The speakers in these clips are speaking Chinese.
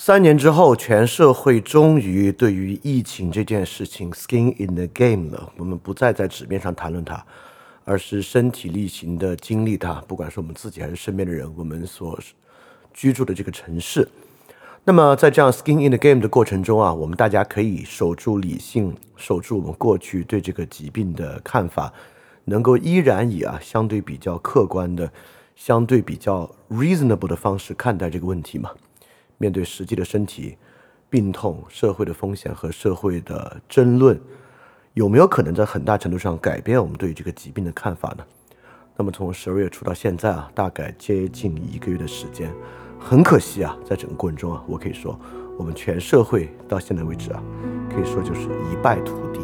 三年之后，全社会终于对于疫情这件事情 skin in the game 了。我们不再在纸面上谈论它，而是身体力行的经历它。不管是我们自己还是身边的人，我们所居住的这个城市。那么，在这样 skin in the game 的过程中啊，我们大家可以守住理性，守住我们过去对这个疾病的看法，能够依然以啊相对比较客观的、相对比较 reasonable 的方式看待这个问题嘛。面对实际的身体病痛、社会的风险和社会的争论，有没有可能在很大程度上改变我们对这个疾病的看法呢？那么从十二月初到现在啊，大概接近一个月的时间，很可惜啊，在整个过程中啊，我可以说，我们全社会到现在为止啊，可以说就是一败涂地。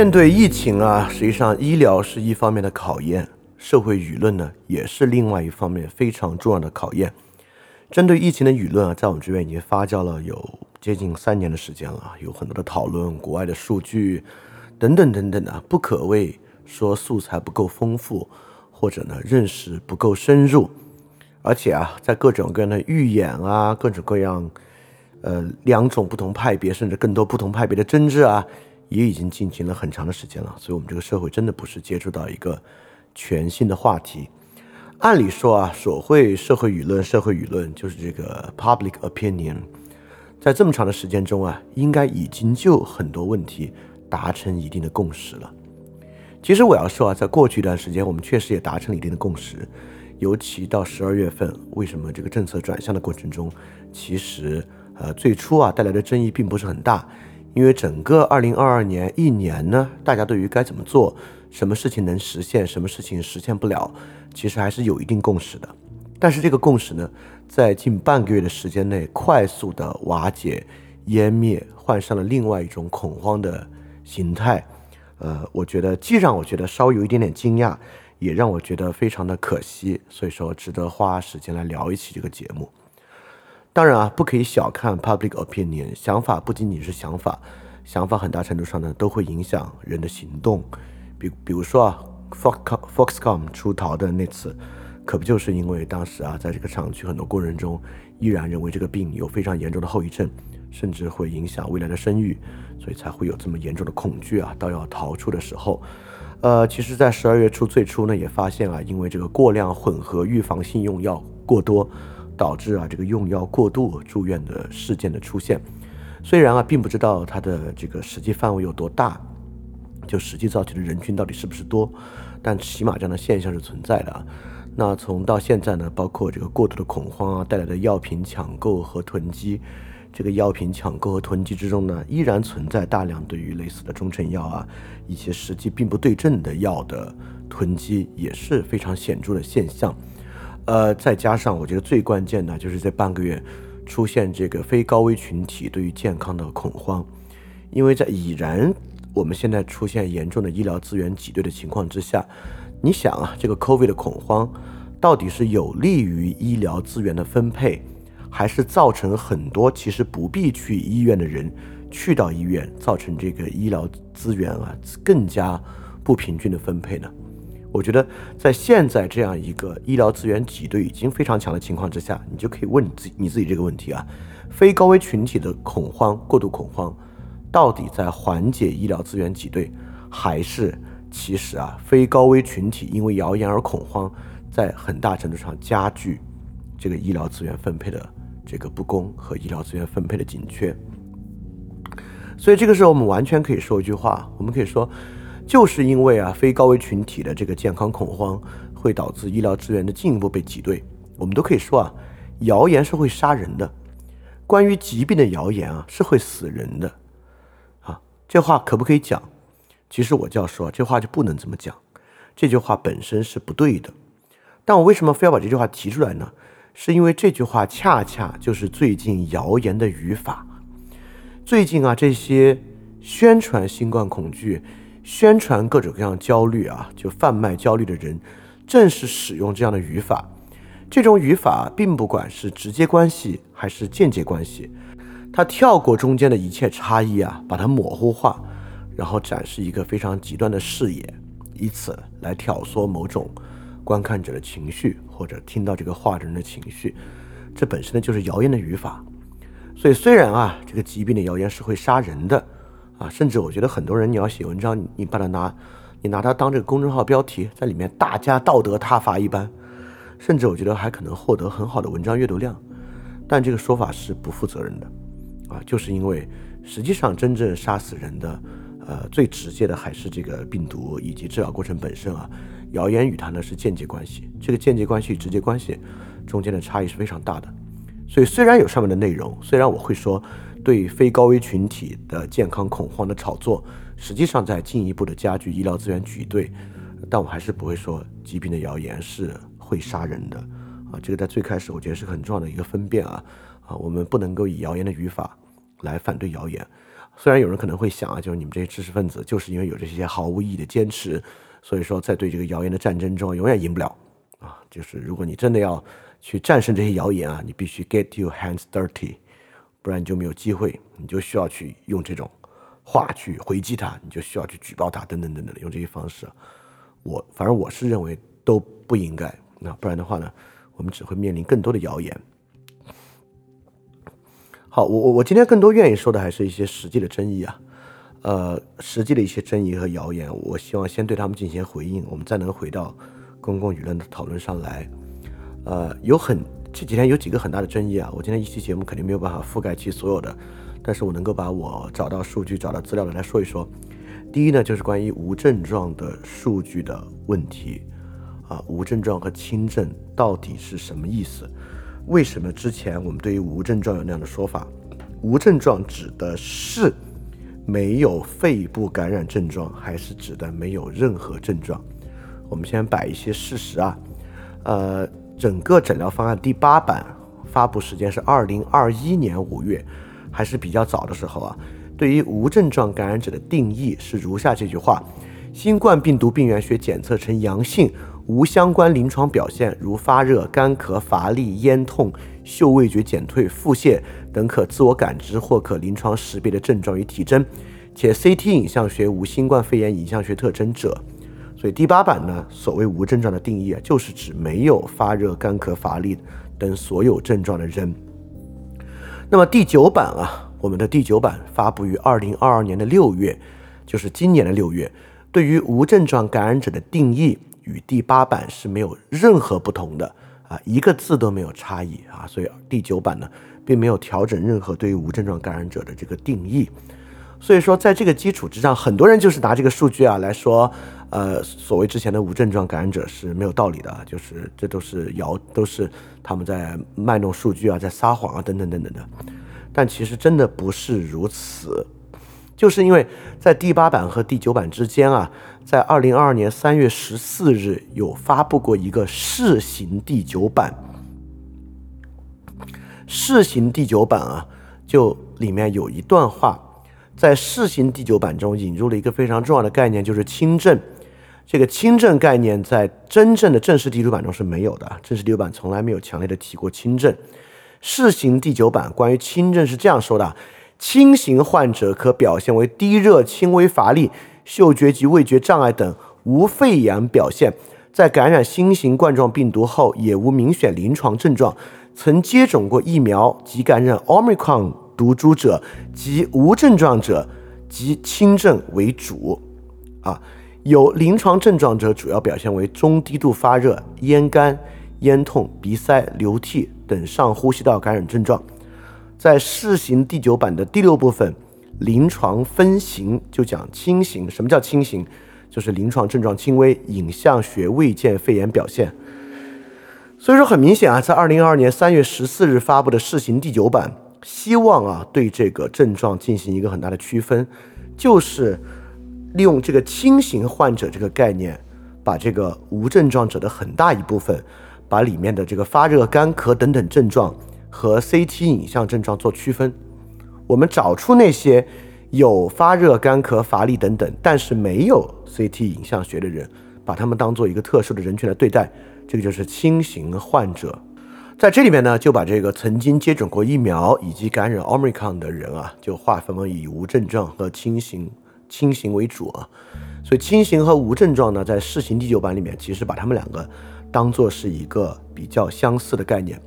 面对疫情啊，实际上医疗是一方面的考验，社会舆论呢也是另外一方面非常重要的考验。针对疫情的舆论啊，在我们这边已经发酵了有接近三年的时间了，有很多的讨论，国外的数据等等等等的，不可谓说素材不够丰富，或者呢认识不够深入。而且啊，在各种各样的预演啊，各种各样呃两种不同派别，甚至更多不同派别的争执啊。也已经进行了很长的时间了，所以，我们这个社会真的不是接触到一个全新的话题。按理说啊，所谓社会舆论，社会舆论就是这个 public opinion，在这么长的时间中啊，应该已经就很多问题达成一定的共识了。其实我要说啊，在过去一段时间，我们确实也达成了一定的共识，尤其到十二月份，为什么这个政策转向的过程中，其实呃最初啊带来的争议并不是很大。因为整个二零二二年一年呢，大家对于该怎么做、什么事情能实现、什么事情实现不了，其实还是有一定共识的。但是这个共识呢，在近半个月的时间内快速的瓦解、湮灭，换上了另外一种恐慌的形态。呃，我觉得既让我觉得稍微有一点点惊讶，也让我觉得非常的可惜。所以说，值得花时间来聊一期这个节目。当然啊，不可以小看 public opinion，想法不仅仅是想法，想法很大程度上呢都会影响人的行动。比比如说啊，Fox Foxcom 出逃的那次，可不就是因为当时啊，在这个厂区很多工人中依然认为这个病有非常严重的后遗症，甚至会影响未来的生育，所以才会有这么严重的恐惧啊，到要逃出的时候。呃，其实，在十二月初最初呢，也发现啊，因为这个过量混合预防性用药过多。导致啊这个用药过度住院的事件的出现，虽然啊并不知道它的这个实际范围有多大，就实际造成的人群到底是不是多，但起码这样的现象是存在的。那从到现在呢，包括这个过度的恐慌啊带来的药品抢购和囤积，这个药品抢购和囤积之中呢，依然存在大量对于类似的中成药啊一些实际并不对症的药的囤积，也是非常显著的现象。呃，再加上我觉得最关键的就是这半个月出现这个非高危群体对于健康的恐慌，因为在已然我们现在出现严重的医疗资源挤兑的情况之下，你想啊，这个 COVID 的恐慌到底是有利于医疗资源的分配，还是造成很多其实不必去医院的人去到医院，造成这个医疗资源啊更加不平均的分配呢？我觉得在现在这样一个医疗资源挤兑已经非常强的情况之下，你就可以问你自己你自己这个问题啊：非高危群体的恐慌、过度恐慌，到底在缓解医疗资源挤兑，还是其实啊非高危群体因为谣言而恐慌，在很大程度上加剧这个医疗资源分配的这个不公和医疗资源分配的紧缺？所以这个时候我们完全可以说一句话，我们可以说。就是因为啊，非高危群体的这个健康恐慌会导致医疗资源的进一步被挤兑。我们都可以说啊，谣言是会杀人的，关于疾病的谣言啊是会死人的。啊，这话可不可以讲？其实我就要说，这话就不能这么讲。这句话本身是不对的。但我为什么非要把这句话提出来呢？是因为这句话恰恰就是最近谣言的语法。最近啊，这些宣传新冠恐惧、宣传各种各样焦虑啊，就贩卖焦虑的人，正是使用这样的语法。这种语法并不管是直接关系还是间接关系，它跳过中间的一切差异啊，把它模糊化，然后展示一个非常极端的视野，以此来挑唆某种。观看者的情绪，或者听到这个话的人的情绪，这本身呢就是谣言的语法。所以虽然啊，这个疾病的谣言是会杀人的啊，甚至我觉得很多人你要写文章，你把它拿，你拿它当这个公众号标题，在里面大加道德挞伐一般，甚至我觉得还可能获得很好的文章阅读量。但这个说法是不负责任的啊，就是因为实际上真正杀死人的，呃，最直接的还是这个病毒以及治疗过程本身啊。谣言与它呢是间接关系，这个间接关系直接关系中间的差异是非常大的。所以虽然有上面的内容，虽然我会说对非高危群体的健康恐慌的炒作，实际上在进一步的加剧医疗资源挤兑，但我还是不会说疾病的谣言是会杀人的啊。这个在最开始我觉得是很重要的一个分辨啊啊，我们不能够以谣言的语法来反对谣言。虽然有人可能会想啊，就是你们这些知识分子就是因为有这些毫无意义的坚持。所以说，在对这个谣言的战争中，永远赢不了啊！就是如果你真的要去战胜这些谣言啊，你必须 get your hands dirty，不然你就没有机会，你就需要去用这种话去回击他，你就需要去举报他，等等等等的，用这些方式。我反正我是认为都不应该，那不然的话呢，我们只会面临更多的谣言。好，我我我今天更多愿意说的还是一些实际的争议啊。呃，实际的一些争议和谣言，我希望先对他们进行回应，我们再能回到公共舆论的讨论上来。呃，有很这几天有几个很大的争议啊，我今天一期节目肯定没有办法覆盖其所有的，但是我能够把我找到数据、找到资料的来说一说。第一呢，就是关于无症状的数据的问题啊，无症状和轻症到底是什么意思？为什么之前我们对于无症状有那样的说法？无症状指的是。没有肺部感染症状，还是指的没有任何症状？我们先摆一些事实啊，呃，整个诊疗方案第八版发布时间是二零二一年五月，还是比较早的时候啊。对于无症状感染者的定义是如下这句话：新冠病毒病原学检测呈阳性，无相关临床表现，如发热、干咳、乏力、咽痛、嗅味觉减退、腹泻。等可自我感知或可临床识别的症状与体征，且 CT 影像学无新冠肺炎影像学特征者，所以第八版呢，所谓无症状的定义啊，就是指没有发热、干咳、乏力等所有症状的人。那么第九版啊，我们的第九版发布于二零二二年的六月，就是今年的六月，对于无症状感染者的定义与第八版是没有任何不同的啊，一个字都没有差异啊，所以第九版呢。并没有调整任何对于无症状感染者的这个定义，所以说在这个基础之上，很多人就是拿这个数据啊来说，呃，所谓之前的无症状感染者是没有道理的，就是这都是谣，都是他们在卖弄数据啊，在撒谎啊，等等等等的。但其实真的不是如此，就是因为在第八版和第九版之间啊，在二零二二年三月十四日有发布过一个试行第九版。试行第九版啊，就里面有一段话，在试行第九版中引入了一个非常重要的概念，就是轻症。这个轻症概念在真正的正式第九版中是没有的，正式第九版从来没有强烈的提过轻症。试行第九版关于轻症是这样说的：轻型患者可表现为低热、轻微乏力、嗅觉及味觉障碍等无肺炎表现，在感染新型冠状病毒后也无明显临床症状。曾接种过疫苗及感染 Omicron 毒株者及无症状者及轻症为主，啊，有临床症状者主要表现为中低度发热、咽干、咽痛、鼻塞、流涕等上呼吸道感染症状。在试行第九版的第六部分，临床分型就讲轻型。什么叫轻型？就是临床症状轻微，影像学未见肺炎表现。所以说很明显啊，在二零二二年三月十四日发布的试行第九版，希望啊对这个症状进行一个很大的区分，就是利用这个轻型患者这个概念，把这个无症状者的很大一部分，把里面的这个发热、干咳等等症状和 CT 影像症状做区分。我们找出那些有发热、干咳、乏力等等，但是没有 CT 影像学的人，把他们当做一个特殊的人群来对待，这个就是轻型患者。在这里面呢，就把这个曾经接种过疫苗以及感染 Omicron 的人啊，就划分为以无症状和轻型轻型为主啊。所以轻型和无症状呢，在试行第九版里面，其实把他们两个当做是一个比较相似的概念，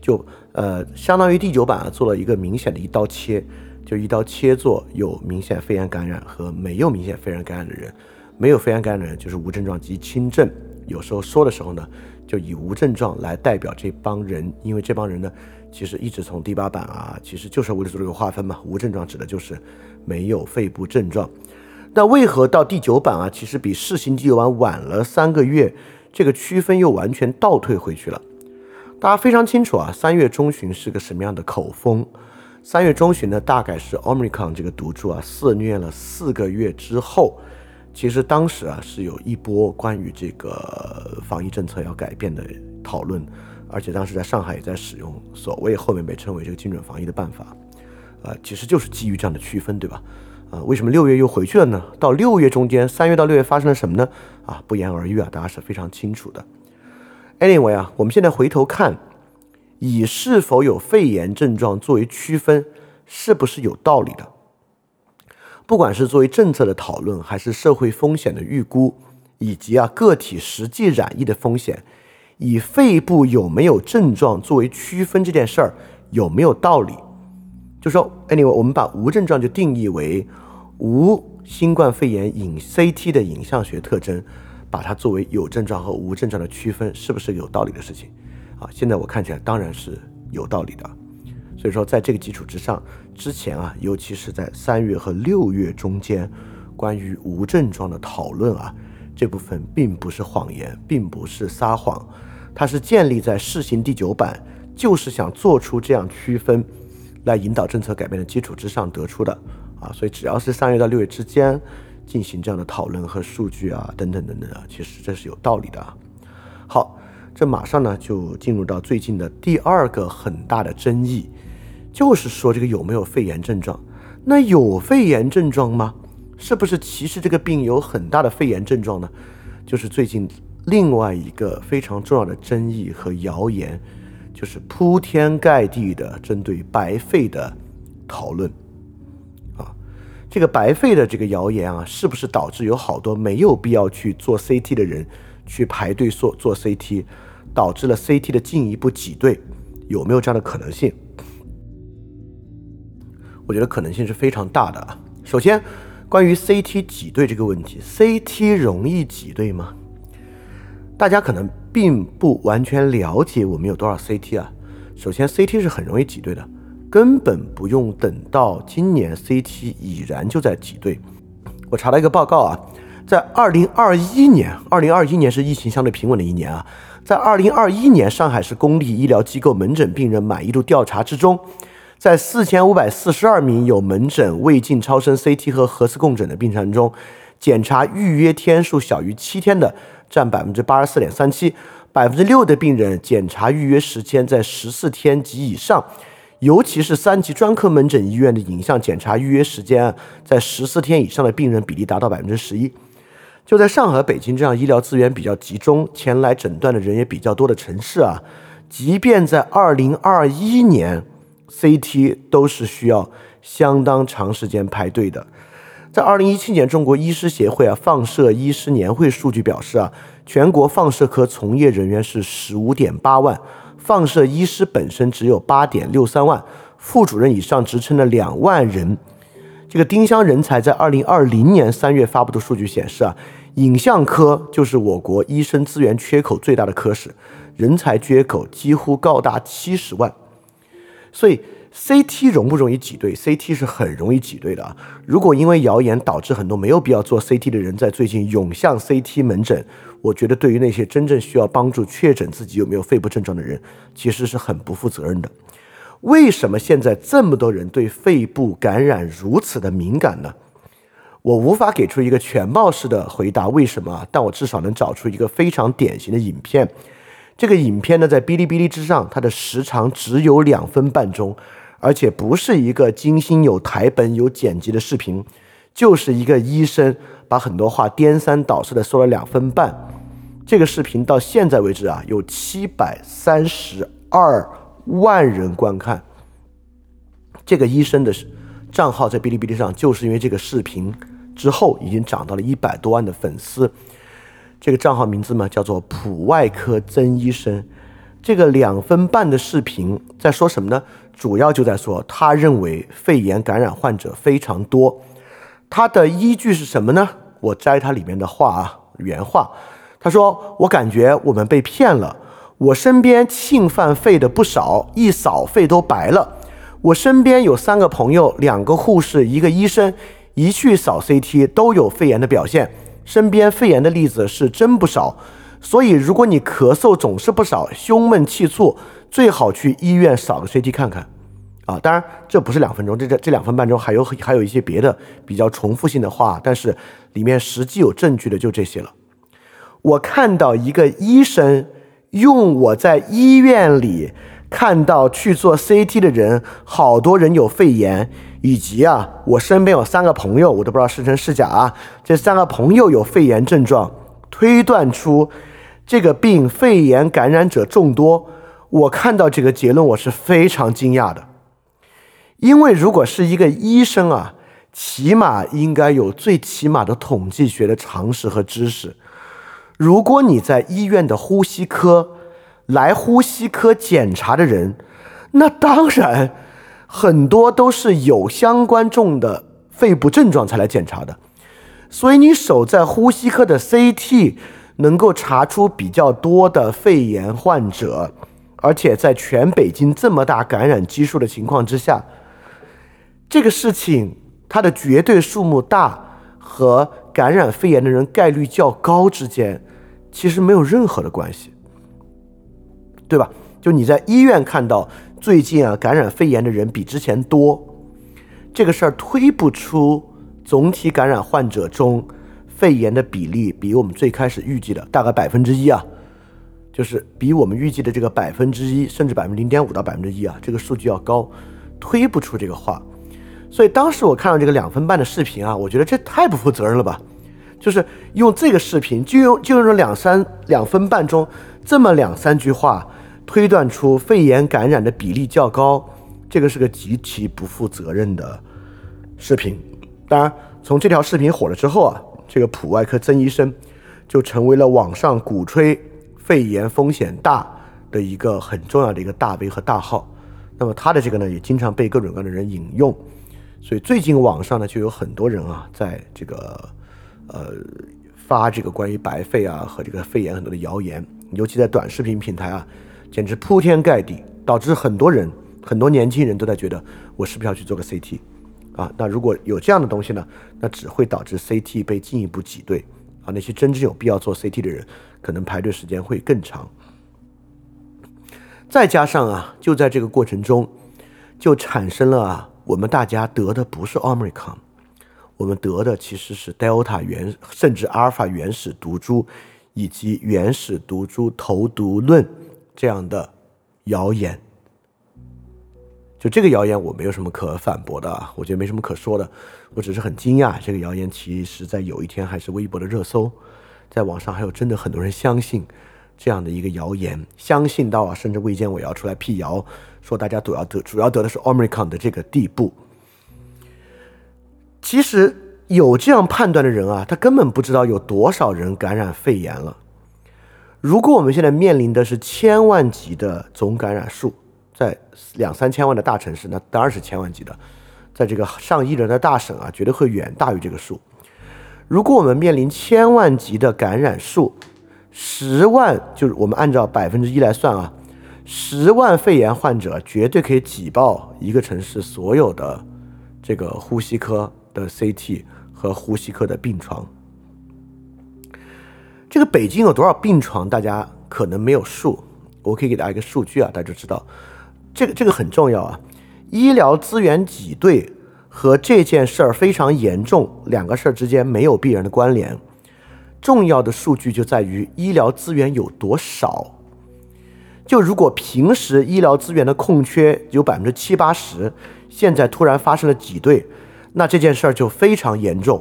就呃，相当于第九版啊做了一个明显的一刀切，就一刀切做有明显肺炎感染和没有明显肺炎感染的人，没有肺炎感染的人就是无症状及轻症。有时候说的时候呢。就以无症状来代表这帮人，因为这帮人呢，其实一直从第八版啊，其实就是为了做这个划分嘛。无症状指的就是没有肺部症状。那为何到第九版啊，其实比试行第九版晚了三个月，这个区分又完全倒退回去了？大家非常清楚啊，三月中旬是个什么样的口风？三月中旬呢，大概是 Omicron 这个毒株啊肆虐了四个月之后。其实当时啊是有一波关于这个防疫政策要改变的讨论，而且当时在上海也在使用所谓后面被称为这个精准防疫的办法，呃，其实就是基于这样的区分，对吧？啊，为什么六月又回去了呢？到六月中间，三月到六月发生了什么呢？啊，不言而喻啊，大家是非常清楚的。Anyway 啊，我们现在回头看，以是否有肺炎症状作为区分，是不是有道理的？不管是作为政策的讨论，还是社会风险的预估，以及啊个体实际染疫的风险，以肺部有没有症状作为区分这件事儿有没有道理？就说 anyway，我们把无症状就定义为无新冠肺炎影 CT 的影像学特征，把它作为有症状和无症状的区分，是不是有道理的事情？啊，现在我看起来当然是有道理的。所以说，在这个基础之上，之前啊，尤其是在三月和六月中间，关于无症状的讨论啊，这部分并不是谎言，并不是撒谎，它是建立在试行第九版，就是想做出这样区分，来引导政策改变的基础之上得出的啊。所以，只要是三月到六月之间进行这样的讨论和数据啊，等等等等啊，其实这是有道理的啊。好，这马上呢就进入到最近的第二个很大的争议。就是说，这个有没有肺炎症状？那有肺炎症状吗？是不是其实这个病有很大的肺炎症状呢？就是最近另外一个非常重要的争议和谣言，就是铺天盖地的针对白肺的讨论啊。这个白肺的这个谣言啊，是不是导致有好多没有必要去做 CT 的人去排队做做 CT，导致了 CT 的进一步挤兑？有没有这样的可能性？我觉得可能性是非常大的啊。首先，关于 CT 挤兑这个问题，CT 容易挤兑吗？大家可能并不完全了解我们有多少 CT 啊。首先，CT 是很容易挤兑的，根本不用等到今年 CT 已然就在挤兑。我查了一个报告啊，在2021年，2021年是疫情相对平稳的一年啊，在2021年上海市公立医疗机构门诊病人满意度调查之中。在四千五百四十二名有门诊、胃镜、超声、CT 和核磁共振的病人中，检查预约天数小于七天的占百分之八十四点三七，百分之六的病人检查预约时间在十四天及以上，尤其是三级专科门诊医院的影像检查预约时间啊在十四天以上的病人比例达到百分之十一。就在上海、北京这样医疗资源比较集中、前来诊断的人也比较多的城市啊，即便在二零二一年。CT 都是需要相当长时间排队的。在二零一七年，中国医师协会啊放射医师年会数据表示啊，全国放射科从业人员是十五点八万，放射医师本身只有八点六三万，副主任以上职称的两万人。这个丁香人才在二零二零年三月发布的数据显示啊，影像科就是我国医生资源缺口最大的科室，人才缺口几乎高达七十万。所以 CT 容不容易挤兑？CT 是很容易挤兑的啊！如果因为谣言导致很多没有必要做 CT 的人在最近涌向 CT 门诊，我觉得对于那些真正需要帮助确诊自己有没有肺部症状的人，其实是很不负责任的。为什么现在这么多人对肺部感染如此的敏感呢？我无法给出一个全貌式的回答，为什么？但我至少能找出一个非常典型的影片。这个影片呢，在哔哩哔哩之上，它的时长只有两分半钟，而且不是一个精心有台本、有剪辑的视频，就是一个医生把很多话颠三倒四的说了两分半。这个视频到现在为止啊，有七百三十二万人观看。这个医生的账号在哔哩哔哩上，就是因为这个视频之后，已经涨到了一百多万的粉丝。这个账号名字嘛，叫做普外科曾医生。这个两分半的视频在说什么呢？主要就在说，他认为肺炎感染患者非常多。他的依据是什么呢？我摘他里面的话啊，原话，他说：“我感觉我们被骗了。我身边侵犯肺的不少，一扫肺都白了。我身边有三个朋友，两个护士，一个医生，一去扫 CT 都有肺炎的表现。”身边肺炎的例子是真不少，所以如果你咳嗽总是不少，胸闷气促，最好去医院扫个 CT 看看。啊，当然这不是两分钟，这这这两分半钟还有还有一些别的比较重复性的话，但是里面实际有证据的就这些了。我看到一个医生用我在医院里看到去做 CT 的人，好多人有肺炎。以及啊，我身边有三个朋友，我都不知道是真是假啊。这三个朋友有肺炎症状，推断出这个病肺炎感染者众多。我看到这个结论，我是非常惊讶的，因为如果是一个医生啊，起码应该有最起码的统计学的常识和知识。如果你在医院的呼吸科来呼吸科检查的人，那当然。很多都是有相关重的肺部症状才来检查的，所以你守在呼吸科的 CT 能够查出比较多的肺炎患者，而且在全北京这么大感染基数的情况之下，这个事情它的绝对数目大和感染肺炎的人概率较高之间其实没有任何的关系，对吧？就你在医院看到。最近啊，感染肺炎的人比之前多，这个事儿推不出总体感染患者中肺炎的比例比我们最开始预计的大概百分之一啊，就是比我们预计的这个百分之一，甚至百分之零点五到百分之一啊，这个数据要高，推不出这个话。所以当时我看到这个两分半的视频啊，我觉得这太不负责任了吧？就是用这个视频，就用就用两三两分半钟这么两三句话。推断出肺炎感染的比例较高，这个是个极其不负责任的视频。当然，从这条视频火了之后啊，这个普外科曾医生就成为了网上鼓吹肺炎风险大的一个很重要的一个大 V 和大号。那么他的这个呢，也经常被各种各样的人引用。所以最近网上呢，就有很多人啊，在这个呃发这个关于白肺啊和这个肺炎很多的谣言，尤其在短视频平台啊。简直铺天盖地，导致很多人、很多年轻人都在觉得我是不是要去做个 CT 啊？那如果有这样的东西呢？那只会导致 CT 被进一步挤兑啊！那些真正有必要做 CT 的人，可能排队时间会更长。再加上啊，就在这个过程中，就产生了啊，我们大家得的不是 Omicron，我们得的其实是 Delta 原甚至阿尔法原始毒株以及原始毒株投毒论。这样的谣言，就这个谣言我没有什么可反驳的啊，我觉得没什么可说的，我只是很惊讶，这个谣言其实在有一天还是微博的热搜，在网上还有真的很多人相信这样的一个谣言，相信到啊，甚至卫健委要出来辟谣，说大家主要得主要得的是 Omicron 的这个地步。其实有这样判断的人啊，他根本不知道有多少人感染肺炎了。如果我们现在面临的是千万级的总感染数，在两三千万的大城市，那当然是千万级的；在这个上亿人的大省啊，绝对会远大于这个数。如果我们面临千万级的感染数，十万就是我们按照百分之一来算啊，十万肺炎患者绝对可以挤爆一个城市所有的这个呼吸科的 CT 和呼吸科的病床。这个北京有多少病床？大家可能没有数，我可以给大家一个数据啊，大家就知道，这个这个很重要啊。医疗资源挤兑和这件事儿非常严重，两个事儿之间没有必然的关联。重要的数据就在于医疗资源有多少。就如果平时医疗资源的空缺有百分之七八十，现在突然发生了挤兑，那这件事儿就非常严重。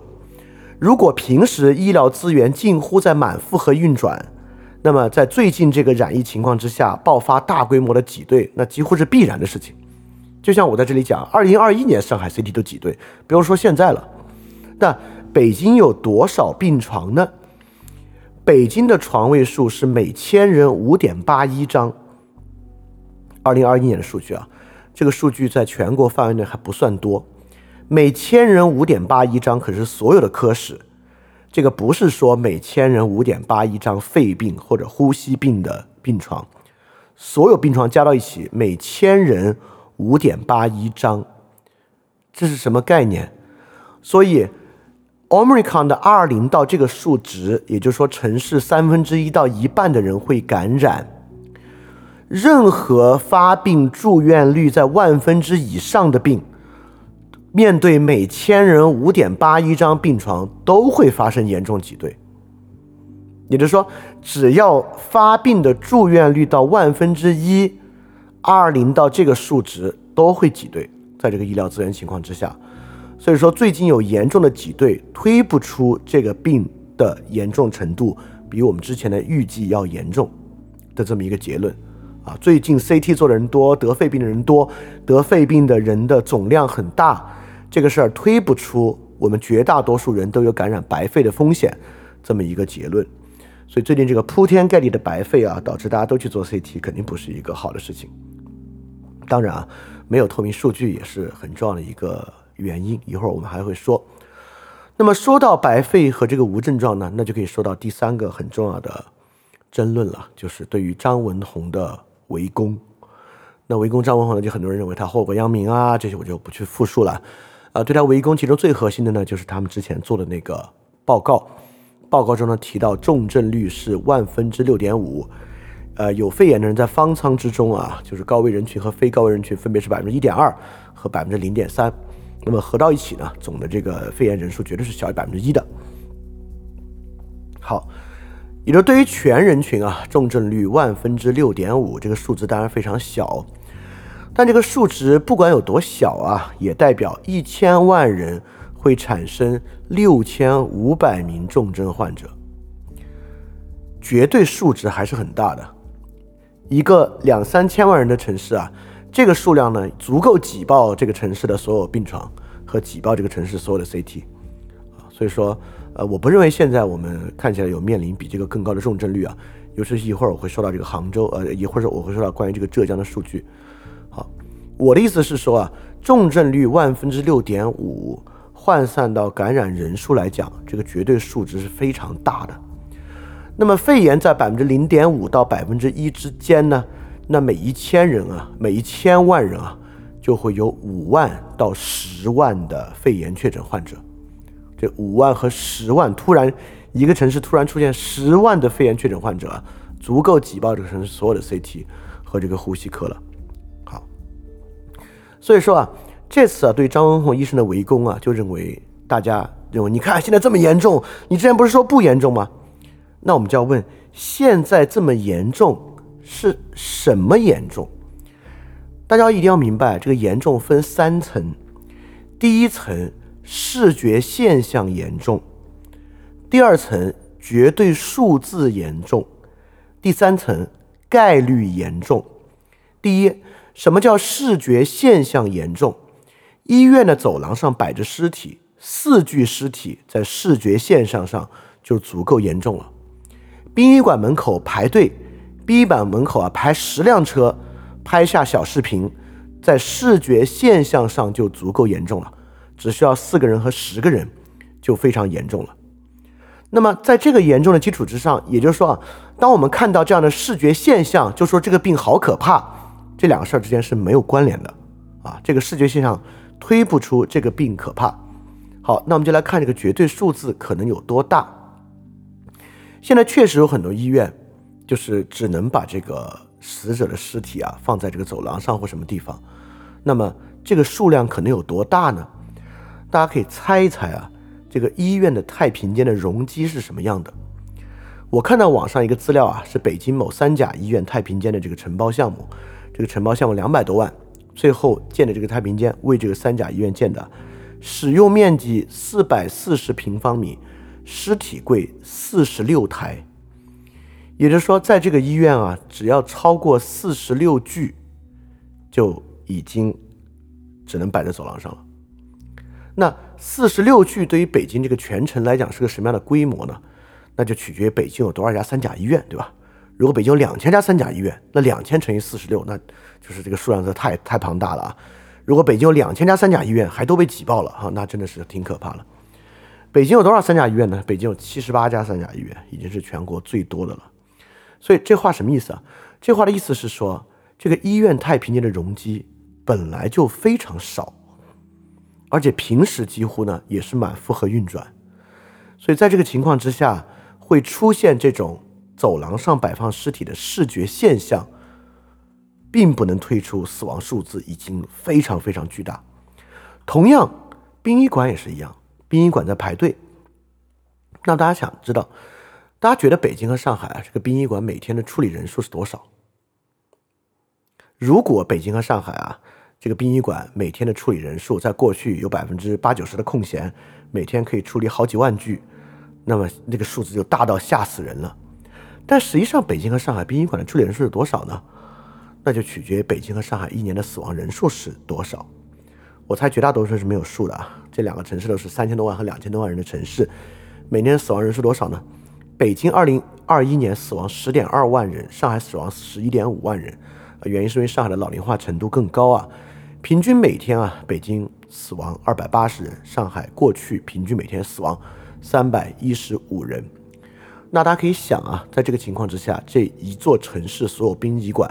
如果平时医疗资源近乎在满负荷运转，那么在最近这个染疫情况之下爆发大规模的挤兑，那几乎是必然的事情。就像我在这里讲，二零二一年上海 CT 都挤兑，不用说现在了。那北京有多少病床呢？北京的床位数是每千人五点八一张，二零二一年的数据啊，这个数据在全国范围内还不算多，每千人五点八一张可是所有的科室，这个不是说每千人五点八一张肺病或者呼吸病的病床，所有病床加到一起每千人五点八一张，这是什么概念？所以。Omicron 的 R 零到这个数值，也就是说，城市三分之一到一半的人会感染。任何发病住院率在万分之以上的病，面对每千人五点八一张病床，都会发生严重挤兑。也就是说，只要发病的住院率到万分之一二零到这个数值都会挤兑。在这个医疗资源情况之下。所以说，最近有严重的挤兑，推不出这个病的严重程度比我们之前的预计要严重的这么一个结论啊。最近 CT 做的人多，得肺病的人多，得肺病的人的总量很大，这个事儿推不出我们绝大多数人都有感染白肺的风险这么一个结论。所以最近这个铺天盖地的白肺啊，导致大家都去做 CT，肯定不是一个好的事情。当然啊，没有透明数据也是很重要的一个。原因一会儿我们还会说。那么说到白肺和这个无症状呢，那就可以说到第三个很重要的争论了，就是对于张文宏的围攻。那围攻张文宏呢，就很多人认为他祸国殃民啊，这些我就不去复述了。啊，对他围攻，其中最核心的呢，就是他们之前做的那个报告。报告中呢提到重症率是万分之六点五，呃，有肺炎的人在方舱之中啊，就是高危人群和非高危人群分别是百分之一点二和百分之零点三。那么合到一起呢，总的这个肺炎人数绝对是小于百分之一的。好，也就对于全人群啊，重症率万分之六点五，这个数字当然非常小，但这个数值不管有多小啊，也代表一千万人会产生六千五百名重症患者，绝对数值还是很大的。一个两三千万人的城市啊。这个数量呢，足够挤爆这个城市的所有病床和挤爆这个城市所有的 CT 啊，所以说，呃，我不认为现在我们看起来有面临比这个更高的重症率啊，尤其是一会儿我会说到这个杭州，呃，一会儿我会说到关于这个浙江的数据。好，我的意思是说啊，重症率万分之六点五，换算到感染人数来讲，这个绝对数值是非常大的。那么肺炎在百分之零点五到百分之一之间呢？那每一千人啊，每一千万人啊，就会有五万到十万的肺炎确诊患者。这五万和十万，突然一个城市突然出现十万的肺炎确诊患者，啊足够挤爆这个城市所有的 CT 和这个呼吸科了。所以说啊，这次啊对张文宏医生的围攻啊，就认为大家认为，你看现在这么严重，你之前不是说不严重吗？那我们就要问，现在这么严重？是什么严重？大家一定要明白，这个严重分三层：第一层视觉现象严重，第二层绝对数字严重，第三层概率严重。第一，什么叫视觉现象严重？医院的走廊上摆着尸体，四具尸体在视觉现象上就足够严重了。殡仪馆门口排队。殡仪馆门口啊，排十辆车，拍下小视频，在视觉现象上就足够严重了，只需要四个人和十个人，就非常严重了。那么在这个严重的基础之上，也就是说啊，当我们看到这样的视觉现象，就说这个病好可怕，这两个事儿之间是没有关联的啊，这个视觉现象推不出这个病可怕。好，那我们就来看这个绝对数字可能有多大。现在确实有很多医院。就是只能把这个死者的尸体啊放在这个走廊上或什么地方，那么这个数量可能有多大呢？大家可以猜一猜啊，这个医院的太平间的容积是什么样的？我看到网上一个资料啊，是北京某三甲医院太平间的这个承包项目，这个承包项目两百多万，最后建的这个太平间为这个三甲医院建的，使用面积四百四十平方米，尸体柜四十六台，也就是说，在这个医院啊，只要超过四十六具，就已经只能摆在走廊上了。那四十六具对于北京这个全城来讲是个什么样的规模呢？那就取决于北京有多少家三甲医院，对吧？如果北京有两千家三甲医院，那两千乘以四十六，那就是这个数量是太太庞大了啊！如果北京有两千家三甲医院还都被挤爆了哈，那真的是挺可怕了。北京有多少三甲医院呢？北京有七十八家三甲医院，已经是全国最多的了。所以这话什么意思啊？这话的意思是说，这个医院太平间的容积本来就非常少，而且平时几乎呢也是满负荷运转，所以在这个情况之下。会出现这种走廊上摆放尸体的视觉现象，并不能推出死亡数字已经非常非常巨大。同样，殡仪馆也是一样，殡仪馆在排队。那大家想知道，大家觉得北京和上海啊，这个殡仪馆每天的处理人数是多少？如果北京和上海啊，这个殡仪馆每天的处理人数在过去有百分之八九十的空闲，每天可以处理好几万具。那么那个数字就大到吓死人了，但实际上北京和上海殡仪馆的处理人数是多少呢？那就取决于北京和上海一年的死亡人数是多少。我猜绝大多数是没有数的啊。这两个城市都是三千多万和两千多万人的城市，每年死亡人数多少呢？北京二零二一年死亡十点二万人，上海死亡十一点五万人。原因是因为上海的老龄化程度更高啊。平均每天啊，北京死亡二百八十人，上海过去平均每天死亡。三百一十五人，那大家可以想啊，在这个情况之下，这一座城市所有殡仪馆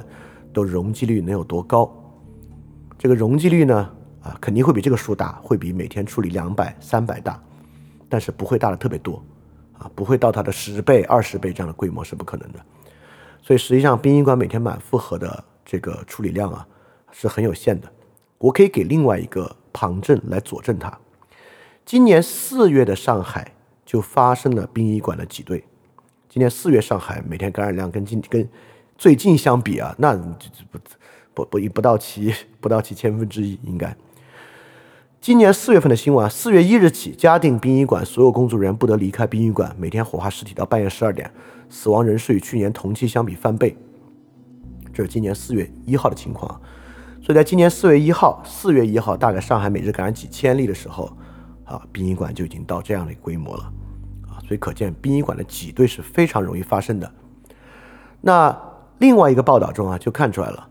的容积率能有多高？这个容积率呢，啊，肯定会比这个数大，会比每天处理两百、三百大，但是不会大的特别多，啊，不会到它的十倍、二十倍这样的规模是不可能的。所以实际上，殡仪馆每天满负荷的这个处理量啊，是很有限的。我可以给另外一个旁证来佐证它。今年四月的上海。就发生了殡仪馆的挤兑。今年四月，上海每天感染量跟今跟最近相比啊，那不不不不到七不到七千分之一应该。今年四月份的新闻，四月一日起，嘉定殡仪馆所有工作人员不得离开殡仪馆，每天火化尸体到半夜十二点，死亡人数与去年同期相比翻倍。这是今年四月一号的情况。所以在今年四月一号，四月一号大概上海每日感染几千例的时候。啊，殡仪馆就已经到这样的规模了，所以可见殡仪馆的挤兑是非常容易发生的。那另外一个报道中啊，就看出来了，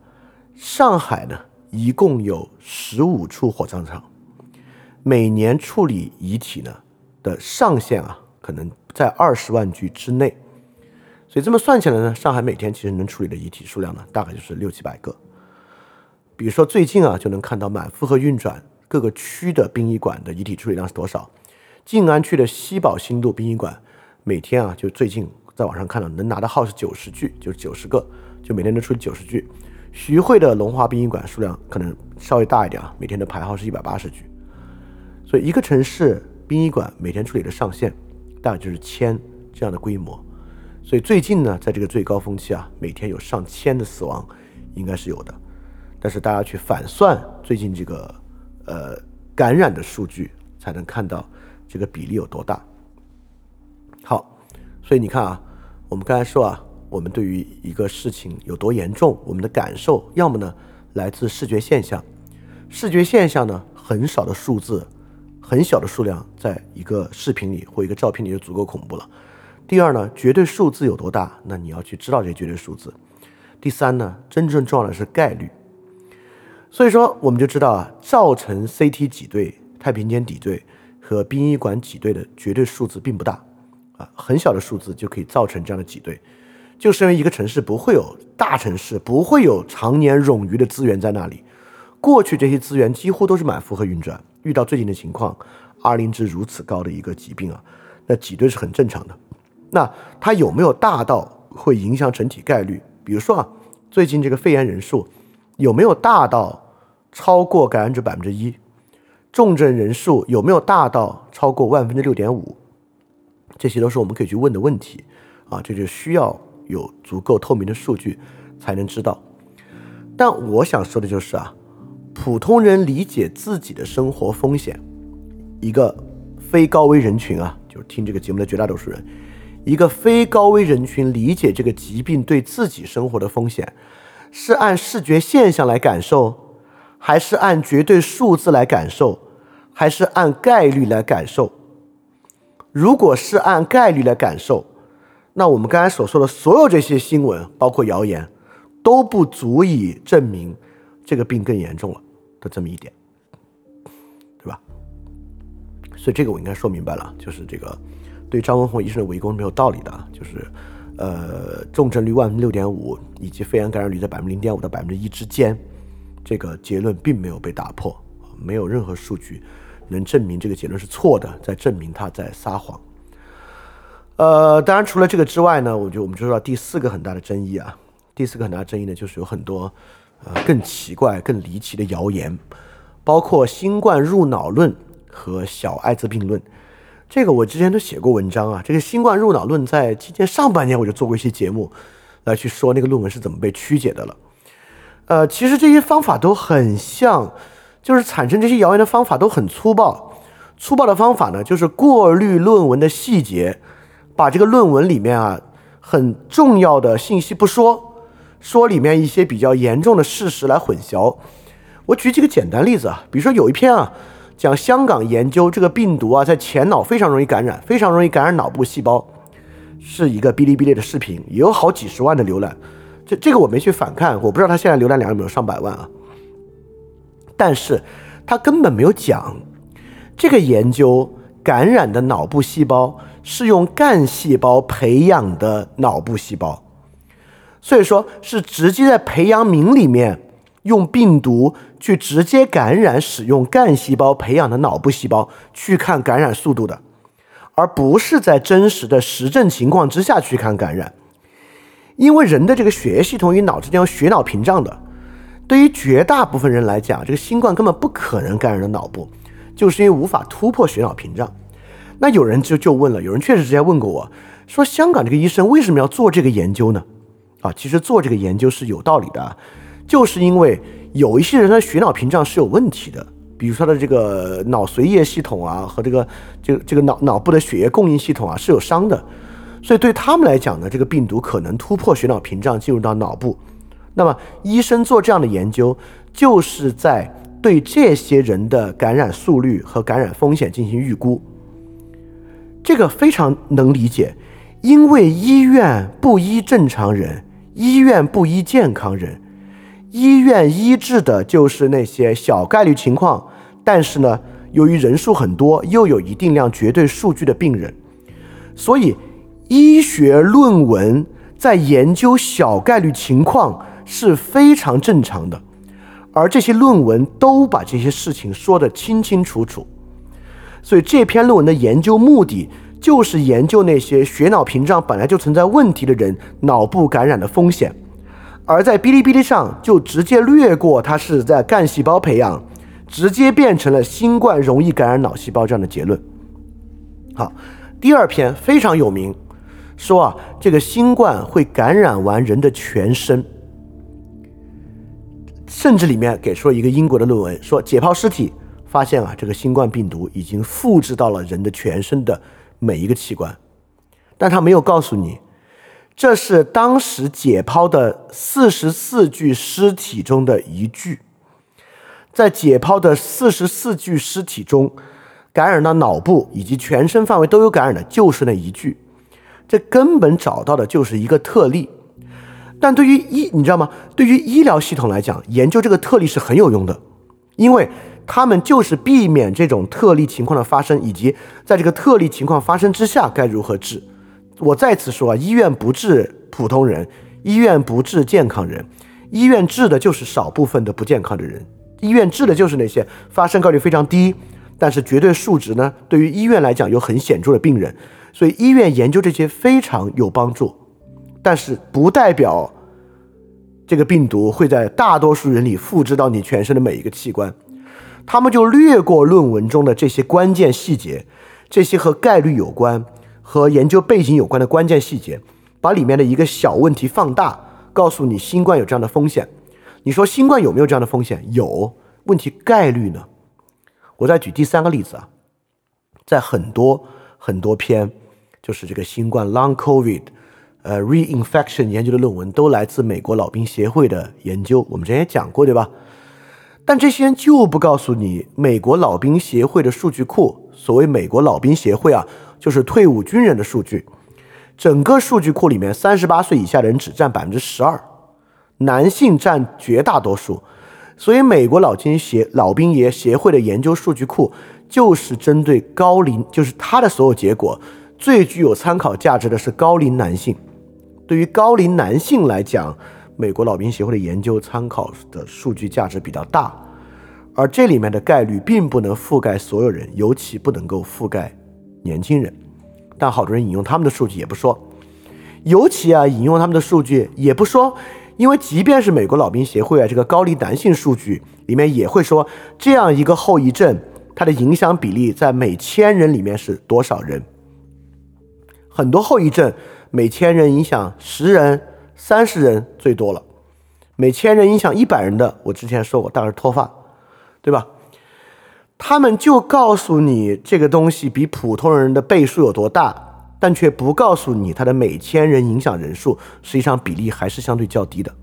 上海呢一共有十五处火葬场，每年处理遗体呢的上限啊，可能在二十万具之内。所以这么算起来呢，上海每天其实能处理的遗体数量呢，大概就是六七百个。比如说最近啊，就能看到满负荷运转。各个区的殡仪馆的遗体处理量是多少？静安区的西宝新路殡仪馆每天啊，就最近在网上看到能拿的号是九十具，就是九十个，就每天能处理九十具。徐汇的龙华殡仪馆数量可能稍微大一点啊，每天的排号是一百八十具。所以一个城市殡仪馆每天处理的上限大概就是千这样的规模。所以最近呢，在这个最高峰期啊，每天有上千的死亡应该是有的。但是大家去反算最近这个。呃，感染的数据才能看到这个比例有多大。好，所以你看啊，我们刚才说啊，我们对于一个事情有多严重，我们的感受要么呢来自视觉现象，视觉现象呢很少的数字，很小的数量，在一个视频里或一个照片里就足够恐怖了。第二呢，绝对数字有多大，那你要去知道这绝对数字。第三呢，真正重要的是概率。所以说，我们就知道啊，造成 CT 挤兑、太平间挤兑和殡仪馆挤兑的绝对数字并不大，啊，很小的数字就可以造成这样的挤兑，就是因为一个城市不会有大城市不会有常年冗余的资源在那里，过去这些资源几乎都是满负荷运转，遇到最近的情况，R 零值如此高的一个疾病啊，那挤兑是很正常的。那它有没有大到会影响整体概率？比如说啊，最近这个肺炎人数有没有大到？超过感染者百分之一，重症人数有没有大到超过万分之六点五，这些都是我们可以去问的问题。啊，这就需要有足够透明的数据才能知道。但我想说的就是啊，普通人理解自己的生活风险，一个非高危人群啊，就是听这个节目的绝大多数人，一个非高危人群理解这个疾病对自己生活的风险，是按视觉现象来感受，还是按绝对数字来感受，还是按概率来感受？如果是按概率来感受，那我们刚才所说的所有这些新闻，包括谣言。都不足以证明这个病更严重了的这么一点，对吧？所以这个我应该说明白了，就是这个对张文宏医生的围攻是没有道理的，就是呃重症率万分之六点五，以及肺炎感染率在百分之零点五到百分之一之间，这个结论并没有被打破，没有任何数据能证明这个结论是错的，在证明他在撒谎。呃，当然除了这个之外呢，我觉得我们就说到第四个很大的争议啊。第四个很大争议呢，就是有很多呃更奇怪、更离奇的谣言，包括新冠入脑论和小艾滋病论。这个我之前都写过文章啊。这个新冠入脑论在今年上半年我就做过一些节目来去说那个论文是怎么被曲解的了。呃，其实这些方法都很像，就是产生这些谣言的方法都很粗暴。粗暴的方法呢，就是过滤论文的细节，把这个论文里面啊很重要的信息不说。说里面一些比较严重的事实来混淆。我举几个简单例子啊，比如说有一篇啊，讲香港研究这个病毒啊，在前脑非常容易感染，非常容易感染脑部细胞，是一个哔哩哔哩的视频，也有好几十万的浏览。这这个我没去反看，我不知道他现在浏览量有没有上百万啊。但是他根本没有讲这个研究感染的脑部细胞是用干细胞培养的脑部细胞。所以说是直接在培养皿里面用病毒去直接感染使用干细胞培养的脑部细胞去看感染速度的，而不是在真实的实证情况之下去看感染。因为人的这个血液系统与脑之间有血脑屏障的，对于绝大部分人来讲，这个新冠根本不可能感染到脑部，就是因为无法突破血脑屏障。那有人就就问了，有人确实之前问过我说，香港这个医生为什么要做这个研究呢？啊，其实做这个研究是有道理的，就是因为有一些人的血脑屏障是有问题的，比如说他的这个脑髓液系统啊和这个这个这个脑脑部的血液供应系统啊是有伤的，所以对他们来讲呢，这个病毒可能突破血脑屏障进入到脑部。那么医生做这样的研究，就是在对这些人的感染速率和感染风险进行预估，这个非常能理解，因为医院不医正常人。医院不医健康人，医院医治的就是那些小概率情况，但是呢，由于人数很多，又有一定量绝对数据的病人，所以医学论文在研究小概率情况是非常正常的，而这些论文都把这些事情说得清清楚楚，所以这篇论文的研究目的。就是研究那些血脑屏障本来就存在问题的人脑部感染的风险，而在哔哩哔哩上就直接略过它是在干细胞培养，直接变成了新冠容易感染脑细胞这样的结论。好，第二篇非常有名，说啊这个新冠会感染完人的全身，甚至里面给出了一个英国的论文，说解剖尸体发现啊这个新冠病毒已经复制到了人的全身的。每一个器官，但他没有告诉你，这是当时解剖的四十四具尸体中的一具，在解剖的四十四具尸体中，感染到脑部以及全身范围都有感染的，就是那一具，这根本找到的就是一个特例。但对于医，你知道吗？对于医疗系统来讲，研究这个特例是很有用的，因为。他们就是避免这种特例情况的发生，以及在这个特例情况发生之下该如何治。我再次说啊，医院不治普通人，医院不治健康人，医院治的就是少部分的不健康的人，医院治的就是那些发生概率非常低，但是绝对数值呢，对于医院来讲有很显著的病人。所以医院研究这些非常有帮助，但是不代表这个病毒会在大多数人里复制到你全身的每一个器官。他们就略过论文中的这些关键细节，这些和概率有关、和研究背景有关的关键细节，把里面的一个小问题放大，告诉你新冠有这样的风险。你说新冠有没有这样的风险？有。问题概率呢？我再举第三个例子啊，在很多很多篇，就是这个新冠 （Long COVID） 呃 reinfection 研究的论文，都来自美国老兵协会的研究。我们之前也讲过，对吧？但这些人就不告诉你，美国老兵协会的数据库，所谓美国老兵协会啊，就是退伍军人的数据。整个数据库里面，三十八岁以下的人只占百分之十二，男性占绝大多数。所以，美国老兵协老兵爷协会的研究数据库，就是针对高龄，就是他的所有结果最具有参考价值的是高龄男性。对于高龄男性来讲，美国老兵协会的研究参考的数据价值比较大，而这里面的概率并不能覆盖所有人，尤其不能够覆盖年轻人。但好多人引用他们的数据也不说，尤其啊引用他们的数据也不说，因为即便是美国老兵协会啊这个高龄男性数据里面也会说，这样一个后遗症它的影响比例在每千人里面是多少人？很多后遗症每千人影响十人。三十人最多了，每千人影响一百人的，我之前说过，大概是脱发，对吧？他们就告诉你这个东西比普通人的倍数有多大，但却不告诉你它的每千人影响人数，实际上比例还是相对较低的。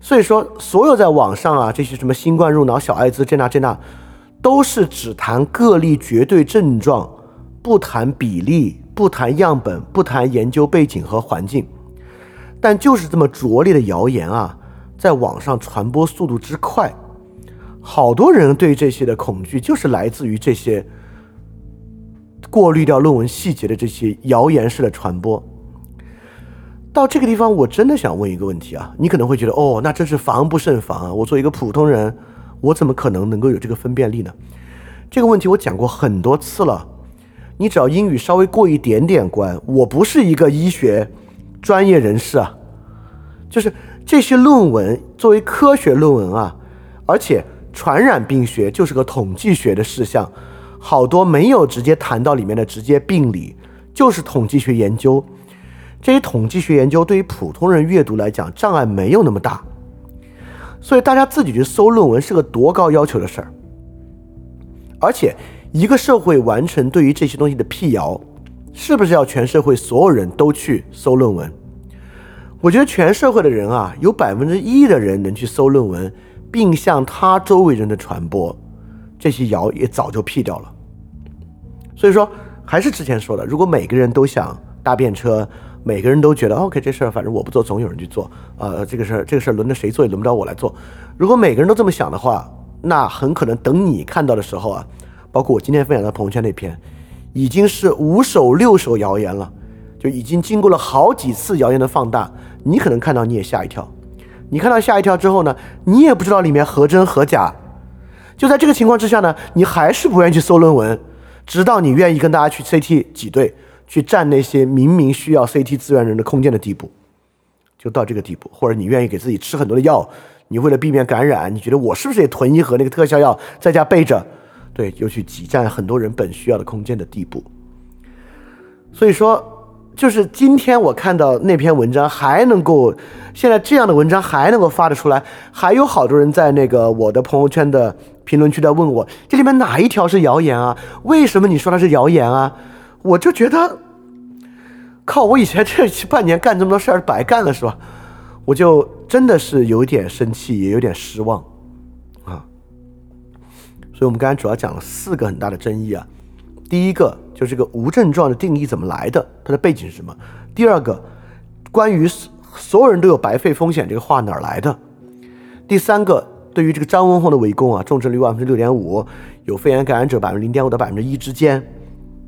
所以说，所有在网上啊，这些什么新冠入脑、小艾滋这那这那，都是只谈个例绝对症状，不谈比例，不谈样本，不谈研究背景和环境。但就是这么拙劣的谣言啊，在网上传播速度之快，好多人对这些的恐惧就是来自于这些过滤掉论文细节的这些谣言式的传播。到这个地方，我真的想问一个问题啊，你可能会觉得哦，那真是防不胜防啊！我作为一个普通人，我怎么可能能够有这个分辨力呢？这个问题我讲过很多次了，你只要英语稍微过一点点关，我不是一个医学。专业人士啊，就是这些论文作为科学论文啊，而且传染病学就是个统计学的事项，好多没有直接谈到里面的直接病理，就是统计学研究。这些统计学研究对于普通人阅读来讲障碍没有那么大，所以大家自己去搜论文是个多高要求的事儿。而且一个社会完成对于这些东西的辟谣。是不是要全社会所有人都去搜论文？我觉得全社会的人啊，有百分之一的人能去搜论文，并向他周围人的传播，这些谣也早就辟掉了。所以说，还是之前说的，如果每个人都想搭便车，每个人都觉得 OK，这事儿反正我不做，总有人去做。呃，这个事儿，这个事儿轮着谁做也轮不着我来做。如果每个人都这么想的话，那很可能等你看到的时候啊，包括我今天分享的朋友圈那篇。已经是五手六手谣言了，就已经经过了好几次谣言的放大，你可能看到你也吓一跳，你看到吓一跳之后呢，你也不知道里面何真何假，就在这个情况之下呢，你还是不愿意去搜论文，直到你愿意跟大家去 CT 挤兑，去占那些明明需要 CT 资源人的空间的地步，就到这个地步，或者你愿意给自己吃很多的药，你为了避免感染，你觉得我是不是也囤一盒那个特效药在家备着？对，又去挤占很多人本需要的空间的地步。所以说，就是今天我看到那篇文章还能够，现在这样的文章还能够发得出来，还有好多人在那个我的朋友圈的评论区在问我，这里面哪一条是谣言啊？为什么你说它是谣言啊？我就觉得，靠，我以前这半年干这么多事儿白干了是吧？我就真的是有点生气，也有点失望。所以，我们刚才主要讲了四个很大的争议啊。第一个就是这个无症状的定义怎么来的，它的背景是什么？第二个，关于所有人都有白肺风险这个话哪儿来的？第三个，对于这个张文宏的围攻啊，重症率万分之六点五，有肺炎感染者百分之零点五到百分之一之间，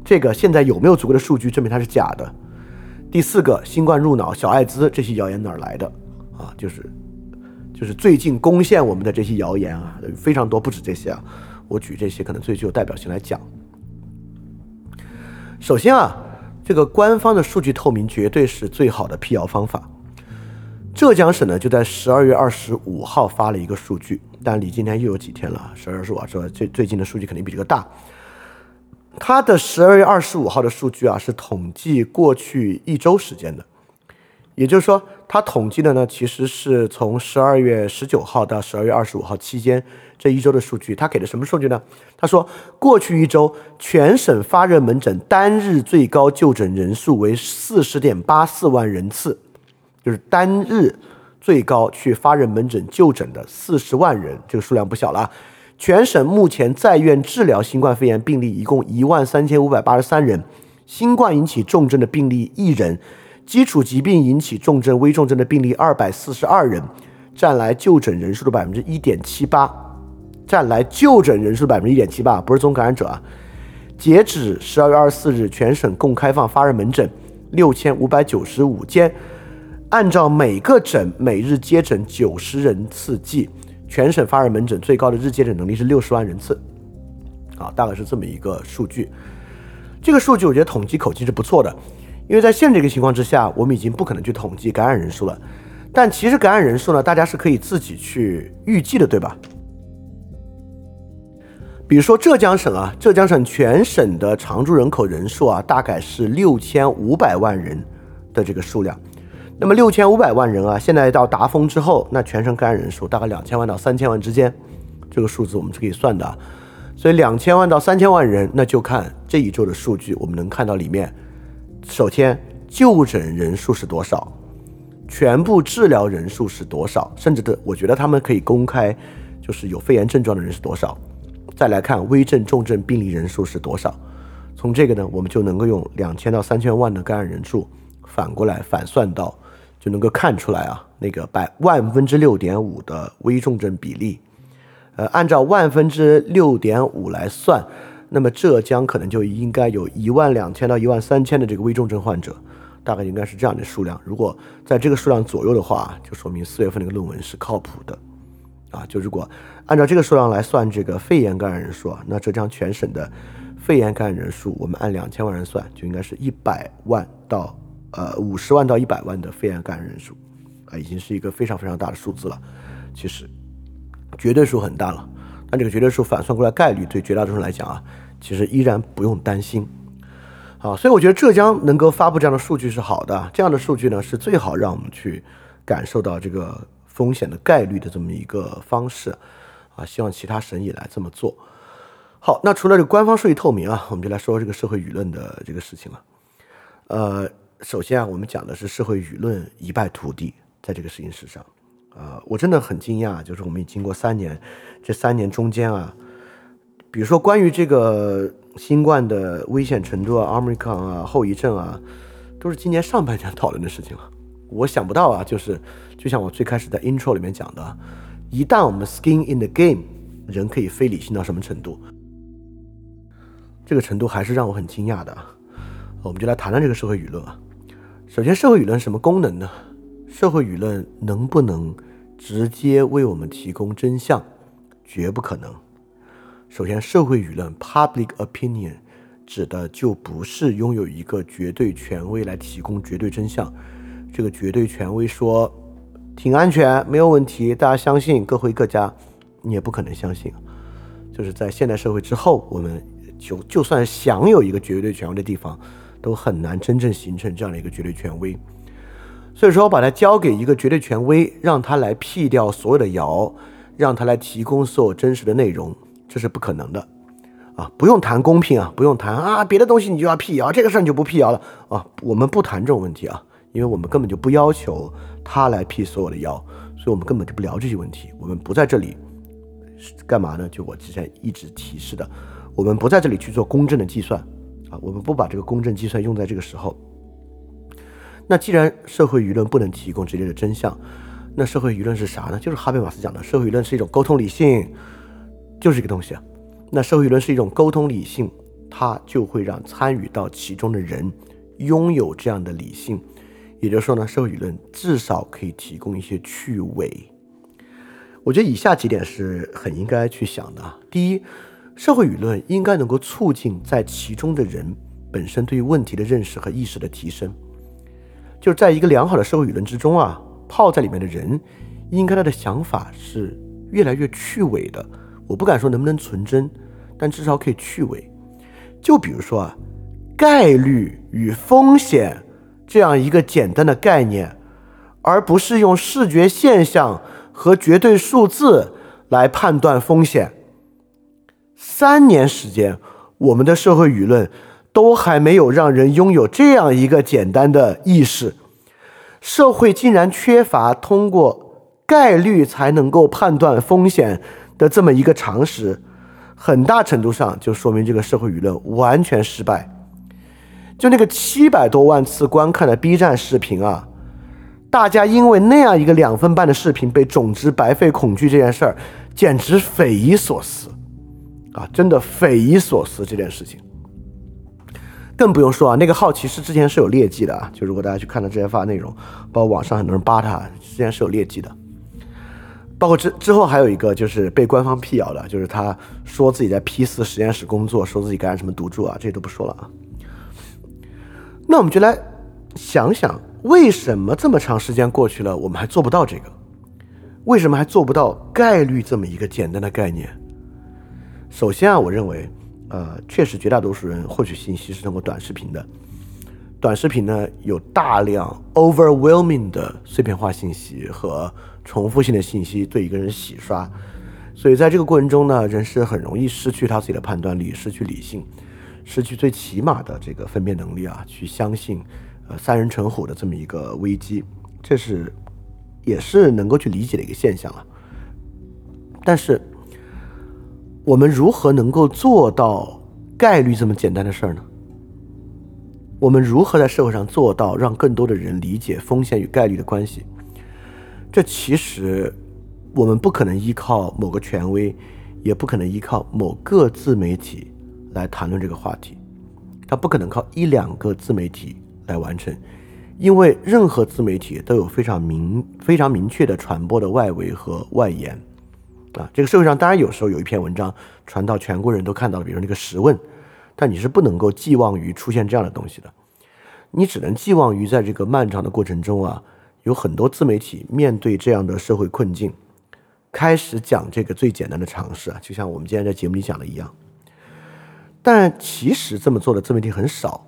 这个现在有没有足够的数据证明它是假的？第四个，新冠入脑、小艾滋这些谣言哪儿来的？啊，就是就是最近攻陷我们的这些谣言啊，非常多，不止这些啊。我举这些可能最具有代表性来讲。首先啊，这个官方的数据透明绝对是最好的辟谣方法。浙江省呢就在十二月二十五号发了一个数据，但离今天又有几天了，十二月二十五号说最最近的数据肯定比这个大。它的十二月二十五号的数据啊是统计过去一周时间的，也就是说，它统计的呢其实是从十二月十九号到十二月二十五号期间这一周的数据。他给的什么数据呢？他说过去一周全省发热门诊单日最高就诊人数为四十点八四万人次。就是单日最高去发热门诊就诊的四十万人，这个数量不小了。全省目前在院治疗新冠肺炎病例一共一万三千五百八十三人，新冠引起重症的病例一人，基础疾病引起重症、危重症的病例二百四十二人，占来就诊人数的百分之一点七八，占来就诊人数的百分之一点七八，不是总感染者啊。截止十二月二十四日，全省共开放发热门诊六千五百九十五间。按照每个诊每日接诊九十人次计，全省发热门诊最高的日接诊能力是六十万人次，啊，大概是这么一个数据。这个数据我觉得统计口径是不错的，因为在现这个情况之下，我们已经不可能去统计感染人数了。但其实感染人数呢，大家是可以自己去预计的，对吧？比如说浙江省啊，浙江省全省的常住人口人数啊，大概是六千五百万人的这个数量。那么六千五百万人啊，现在到达峰之后，那全省感染人数大概两千万到三千万之间，这个数字我们是可以算的。所以两千万到三千万人，那就看这一周的数据，我们能看到里面，首先就诊人数是多少，全部治疗人数是多少，甚至的，我觉得他们可以公开，就是有肺炎症状的人是多少。再来看危症、重症病例人数是多少，从这个呢，我们就能够用两千到三千万的感染人数反过来反算到。就能够看出来啊，那个百万分之六点五的危重症比例，呃，按照万分之六点五来算，那么浙江可能就应该有一万两千到一万三千的这个危重症患者，大概应该是这样的数量。如果在这个数量左右的话，就说明四月份那个论文是靠谱的，啊，就如果按照这个数量来算这个肺炎感染人数，那浙江全省的肺炎感染人数，我们按两千万人算，就应该是一百万到。呃，五十万到一百万的肺炎感染人数，啊，已经是一个非常非常大的数字了。其实，绝对数很大了。但这个绝对数反算过来概率，对绝大多数人来讲啊，其实依然不用担心。好，所以我觉得浙江能够发布这样的数据是好的。这样的数据呢，是最好让我们去感受到这个风险的概率的这么一个方式。啊，希望其他省也来这么做。好，那除了这个官方数据透明啊，我们就来说这个社会舆论的这个事情了。呃。首先啊，我们讲的是社会舆论一败涂地，在这个事情史上，啊，我真的很惊讶，就是我们已经过三年，这三年中间啊，比如说关于这个新冠的危险程度啊、奥密克戎啊、后遗症啊，都是今年上半年讨论的事情了。我想不到啊，就是就像我最开始在 intro 里面讲的，一旦我们 skin in the game，人可以非理性到什么程度，这个程度还是让我很惊讶的。我们就来谈谈这个社会舆论啊。首先，社会舆论什么功能呢？社会舆论能不能直接为我们提供真相？绝不可能。首先，社会舆论 （public opinion） 指的就不是拥有一个绝对权威来提供绝对真相。这个绝对权威说挺安全，没有问题，大家相信，各回各家，你也不可能相信。就是在现代社会之后，我们就就算想有一个绝对权威的地方。都很难真正形成这样的一个绝对权威，所以说把它交给一个绝对权威，让他来辟掉所有的谣，让他来提供所有真实的内容，这是不可能的啊！不用谈公平啊，不用谈啊，别的东西你就要辟谣，这个事儿你就不辟谣了啊！我们不谈这种问题啊，因为我们根本就不要求他来辟所有的谣，所以我们根本就不聊这些问题。我们不在这里干嘛呢？就我之前一直提示的，我们不在这里去做公正的计算。啊，我们不把这个公正计算用在这个时候。那既然社会舆论不能提供直接的真相，那社会舆论是啥呢？就是哈贝马斯讲的，社会舆论是一种沟通理性，就是一个东西啊。那社会舆论是一种沟通理性，它就会让参与到其中的人拥有这样的理性。也就是说呢，社会舆论至少可以提供一些趣味。我觉得以下几点是很应该去想的。第一。社会舆论应该能够促进在其中的人本身对于问题的认识和意识的提升。就是在一个良好的社会舆论之中啊，泡在里面的人，应该他的想法是越来越去伪的。我不敢说能不能纯真，但至少可以去伪。就比如说啊，概率与风险这样一个简单的概念，而不是用视觉现象和绝对数字来判断风险。三年时间，我们的社会舆论都还没有让人拥有这样一个简单的意识。社会竟然缺乏通过概率才能够判断风险的这么一个常识，很大程度上就说明这个社会舆论完全失败。就那个七百多万次观看的 B 站视频啊，大家因为那样一个两分半的视频被种植白费恐惧这件事儿，简直匪夷所思啊！真的匪夷所思这件事情。更不用说啊，那个好奇是之前是有劣迹的啊。就如果大家去看他之前发的内容，包括网上很多人扒他，之前是有劣迹的。包括之之后还有一个就是被官方辟谣的，就是他说自己在 P 四实验室工作，说自己感染什么毒株啊，这些都不说了啊。那我们就来想想，为什么这么长时间过去了，我们还做不到这个？为什么还做不到概率这么一个简单的概念？首先啊，我认为。呃，确实，绝大多数人获取信息是通过短视频的。短视频呢，有大量 overwhelming 的碎片化信息和重复性的信息对一个人洗刷，所以在这个过程中呢，人是很容易失去他自己的判断力，失去理性，失去最起码的这个分辨能力啊，去相信呃三人成虎的这么一个危机，这是也是能够去理解的一个现象了。但是。我们如何能够做到概率这么简单的事儿呢？我们如何在社会上做到让更多的人理解风险与概率的关系？这其实我们不可能依靠某个权威，也不可能依靠某个自媒体来谈论这个话题。它不可能靠一两个自媒体来完成，因为任何自媒体都有非常明、非常明确的传播的外围和外延。啊，这个社会上当然有时候有一篇文章传到全国人都看到了，比如那个十问，但你是不能够寄望于出现这样的东西的，你只能寄望于在这个漫长的过程中啊，有很多自媒体面对这样的社会困境，开始讲这个最简单的尝试啊，就像我们今天在节目里讲的一样。但其实这么做的自媒体很少，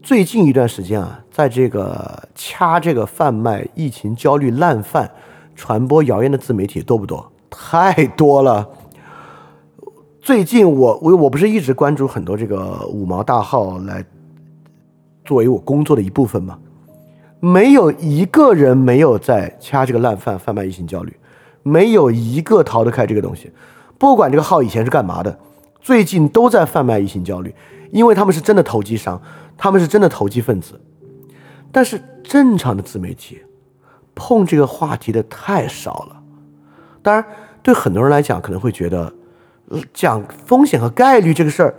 最近一段时间啊，在这个掐这个贩卖疫情焦虑烂饭、传播谣言的自媒体多不多？太多了。最近我我我不是一直关注很多这个五毛大号来作为我工作的一部分吗？没有一个人没有在掐这个烂饭贩卖疫情焦虑，没有一个逃得开这个东西。不管这个号以前是干嘛的，最近都在贩卖异性焦虑，因为他们是真的投机商，他们是真的投机分子。但是正常的自媒体碰这个话题的太少了，当然。对很多人来讲，可能会觉得讲风险和概率这个事儿，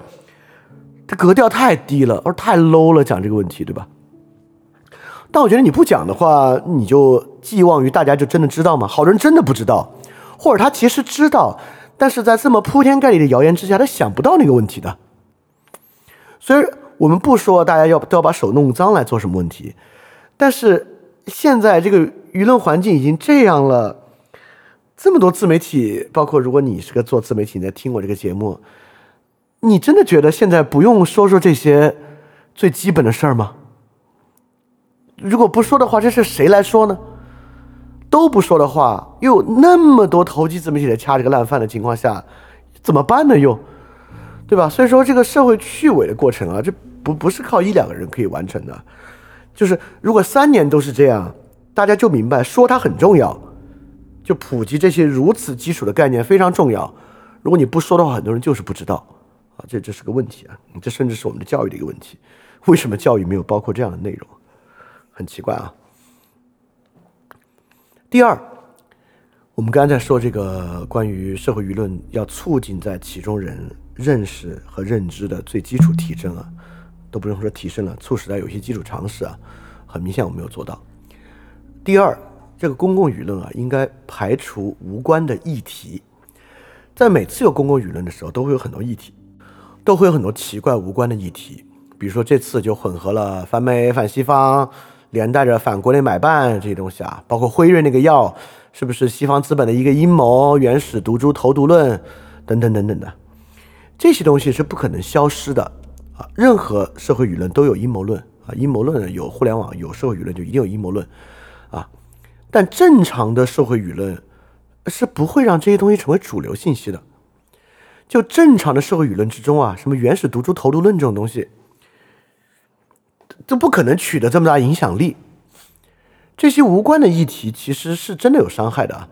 它格调太低了，而太 low 了，讲这个问题，对吧？但我觉得你不讲的话，你就寄望于大家就真的知道吗？好多人真的不知道，或者他其实知道，但是在这么铺天盖地的谣言之下，他想不到那个问题的。所以我们不说大家要都要把手弄脏来做什么问题，但是现在这个舆论环境已经这样了。这么多自媒体，包括如果你是个做自媒体，你在听我这个节目，你真的觉得现在不用说说这些最基本的事儿吗？如果不说的话，这是谁来说呢？都不说的话，又那么多投机自媒体在掐这个烂饭的情况下，怎么办呢？又，对吧？所以说，这个社会去伪的过程啊，这不不是靠一两个人可以完成的。就是如果三年都是这样，大家就明白说它很重要。就普及这些如此基础的概念非常重要。如果你不说的话，很多人就是不知道啊，这这是个问题啊。这甚至是我们的教育的一个问题。为什么教育没有包括这样的内容？很奇怪啊。第二，我们刚才说这个关于社会舆论要促进在其中人认识和认知的最基础提升啊，都不用说提升了，促使他有些基础常识啊，很明显我没有做到。第二。这个公共舆论啊，应该排除无关的议题。在每次有公共舆论的时候，都会有很多议题，都会有很多奇怪无关的议题。比如说这次就混合了反美、反西方，连带着反国内买办这些东西啊，包括辉瑞那个药是不是西方资本的一个阴谋、原始毒株投毒论等等等等的，这些东西是不可能消失的啊。任何社会舆论都有阴谋论啊，阴谋论有互联网有社会舆论就一定有阴谋论啊。但正常的社会舆论是不会让这些东西成为主流信息的。就正常的社会舆论之中啊，什么原始毒株投毒论这种东西，都不可能取得这么大影响力。这些无关的议题其实是真的有伤害的，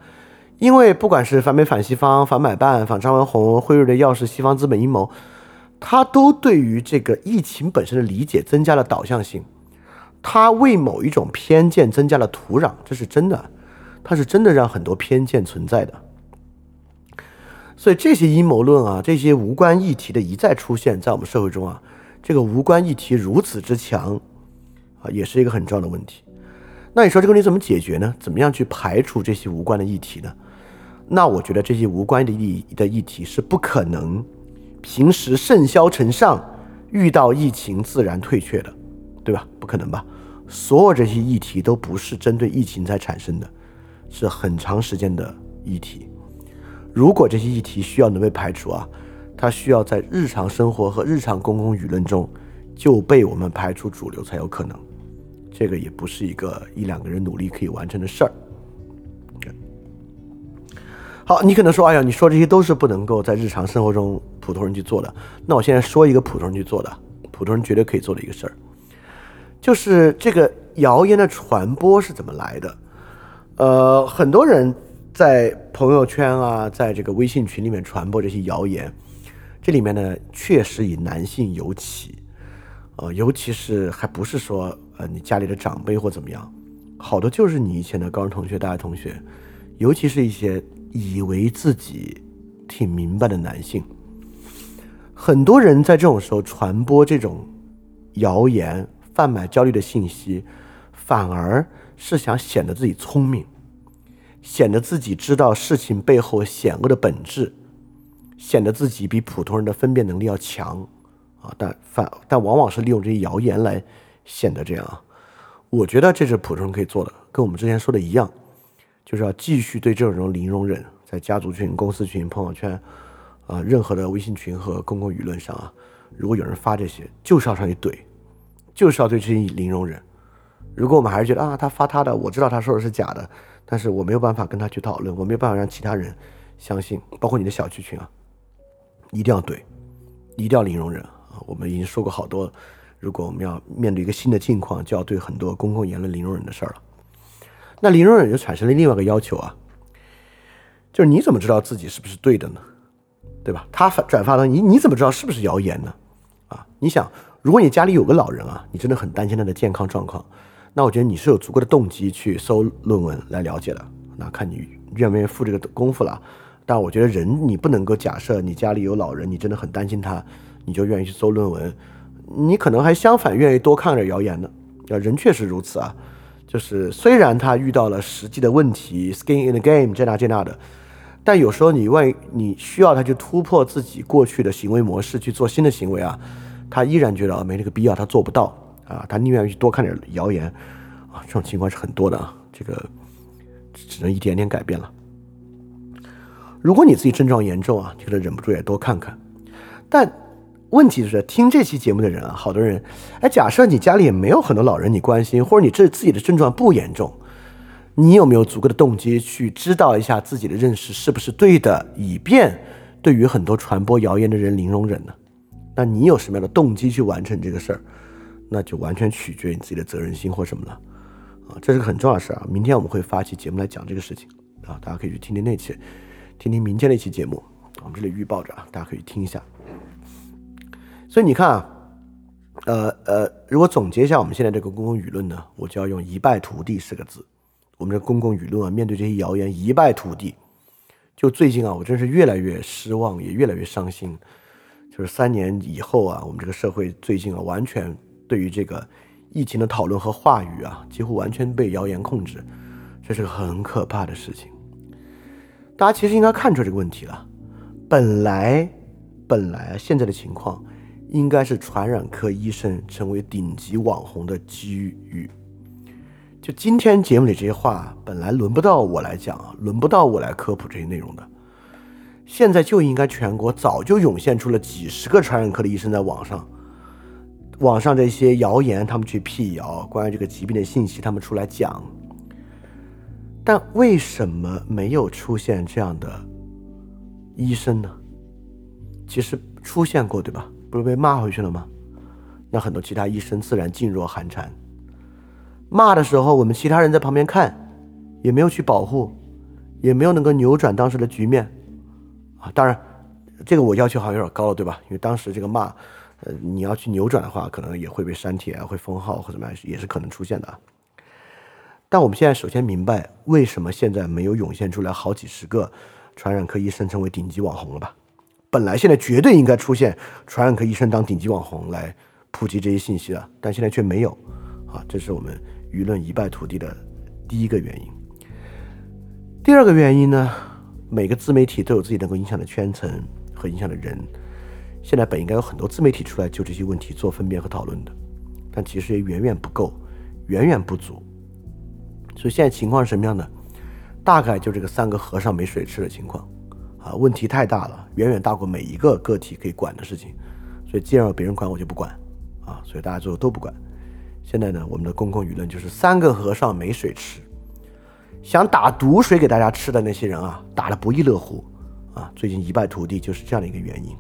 因为不管是反美反西方、反买办、反张文宏、辉瑞的药是西方资本阴谋，它都对于这个疫情本身的理解增加了导向性，它为某一种偏见增加了土壤，这是真的，它是真的让很多偏见存在的。所以这些阴谋论啊，这些无关议题的一再出现在我们社会中啊，这个无关议题如此之强啊，也是一个很重要的问题。那你说这个问题怎么解决呢？怎么样去排除这些无关的议题呢？那我觉得这些无关的议的议题是不可能平时盛嚣尘上，遇到疫情自然退却的，对吧？不可能吧？所有这些议题都不是针对疫情才产生的，是很长时间的议题。如果这些议题需要能被排除啊，它需要在日常生活和日常公共舆论中就被我们排除主流才有可能。这个也不是一个一两个人努力可以完成的事儿。好，你可能说，哎呀，你说这些都是不能够在日常生活中普通人去做的。那我现在说一个普通人去做的，普通人绝对可以做的一个事儿，就是这个谣言的传播是怎么来的？呃，很多人。在朋友圈啊，在这个微信群里面传播这些谣言，这里面呢确实以男性尤其，呃，尤其是还不是说呃你家里的长辈或怎么样，好多就是你以前的高中同学、大学同学，尤其是一些以为自己挺明白的男性，很多人在这种时候传播这种谣言、贩卖焦虑的信息，反而是想显得自己聪明。显得自己知道事情背后险恶的本质，显得自己比普通人的分辨能力要强啊！但反但往往是利用这些谣言来显得这样啊！我觉得这是普通人可以做的，跟我们之前说的一样，就是要继续对这种人零容忍，在家族群、公司群、朋友圈啊，任何的微信群和公共舆论上啊，如果有人发这些，就是要上去怼，就是要对这些零容忍。如果我们还是觉得啊，他发他的，我知道他说的是假的。但是我没有办法跟他去讨论，我没有办法让其他人相信，包括你的小区群啊，一定要怼，一定要零容忍啊！我们已经说过好多，如果我们要面对一个新的境况，就要对很多公共言论零容忍的事儿了。那零容忍就产生了另外一个要求啊，就是你怎么知道自己是不是对的呢？对吧？他发转发的你你怎么知道是不是谣言呢？啊，你想，如果你家里有个老人啊，你真的很担心他的健康状况。那我觉得你是有足够的动机去搜论文来了解的，那看你愿不愿意付这个功夫了。但我觉得人你不能够假设你家里有老人，你真的很担心他，你就愿意去搜论文，你可能还相反愿意多看点谣言呢。啊，人确实如此啊，就是虽然他遇到了实际的问题，skin in the game 这那这那的，但有时候你万一你需要他去突破自己过去的行为模式去做新的行为啊，他依然觉得啊没这个必要，他做不到。啊，他宁愿去多看点谣言，啊，这种情况是很多的啊。这个只能一点点改变了。如果你自己症状严重啊，觉得忍不住也多看看。但问题是，听这期节目的人啊，好多人，哎，假设你家里也没有很多老人你关心，或者你这自己的症状不严重，你有没有足够的动机去知道一下自己的认识是不是对的，以便对于很多传播谣言的人零容忍呢？那你有什么样的动机去完成这个事儿？那就完全取决于你自己的责任心或什么了，啊，这是个很重要的事儿啊。明天我们会发期节目来讲这个事情啊，大家可以去听听那期，听听明天的一期节目，我们这里预报着啊，大家可以听一下。所以你看啊，呃呃，如果总结一下我们现在这个公共舆论呢，我就要用一败涂地四个字。我们的公共舆论啊，面对这些谣言一败涂地。就最近啊，我真是越来越失望，也越来越伤心。就是三年以后啊，我们这个社会最近啊，完全。对于这个疫情的讨论和话语啊，几乎完全被谣言控制，这是个很可怕的事情。大家其实应该看出这个问题了。本来，本来现在的情况应该是传染科医生成为顶级网红的机遇，就今天节目里这些话，本来轮不到我来讲啊，轮不到我来科普这些内容的。现在就应该全国早就涌现出了几十个传染科的医生在网上，网上这些谣言他们去辟谣，关于这个疾病的信息他们出来讲。但为什么没有出现这样的医生呢？其实出现过，对吧？不是被骂回去了吗？那很多其他医生自然噤若寒蝉。骂的时候，我们其他人在旁边看，也没有去保护，也没有能够扭转当时的局面，啊，当然，这个我要求好像有点高了，对吧？因为当时这个骂，呃，你要去扭转的话，可能也会被删帖啊，会封号或怎么样，也是可能出现的。但我们现在首先明白，为什么现在没有涌现出来好几十个传染科医生成为顶级网红了吧？本来现在绝对应该出现传染科医生当顶级网红来普及这些信息的，但现在却没有，啊，这是我们。舆论一败涂地的第一个原因，第二个原因呢？每个自媒体都有自己能够影响的圈层和影响的人。现在本应该有很多自媒体出来就这些问题做分辨和讨论的，但其实也远远不够，远远不足。所以现在情况是什么样的？大概就这个三个和尚没水吃的情况啊！问题太大了，远远大过每一个个体可以管的事情。所以既然有别人管，我就不管啊！所以大家最后都不管。现在呢，我们的公共舆论就是三个和尚没水吃，想打毒水给大家吃的那些人啊，打得不亦乐乎啊！最近一败涂地，就是这样的一个原因。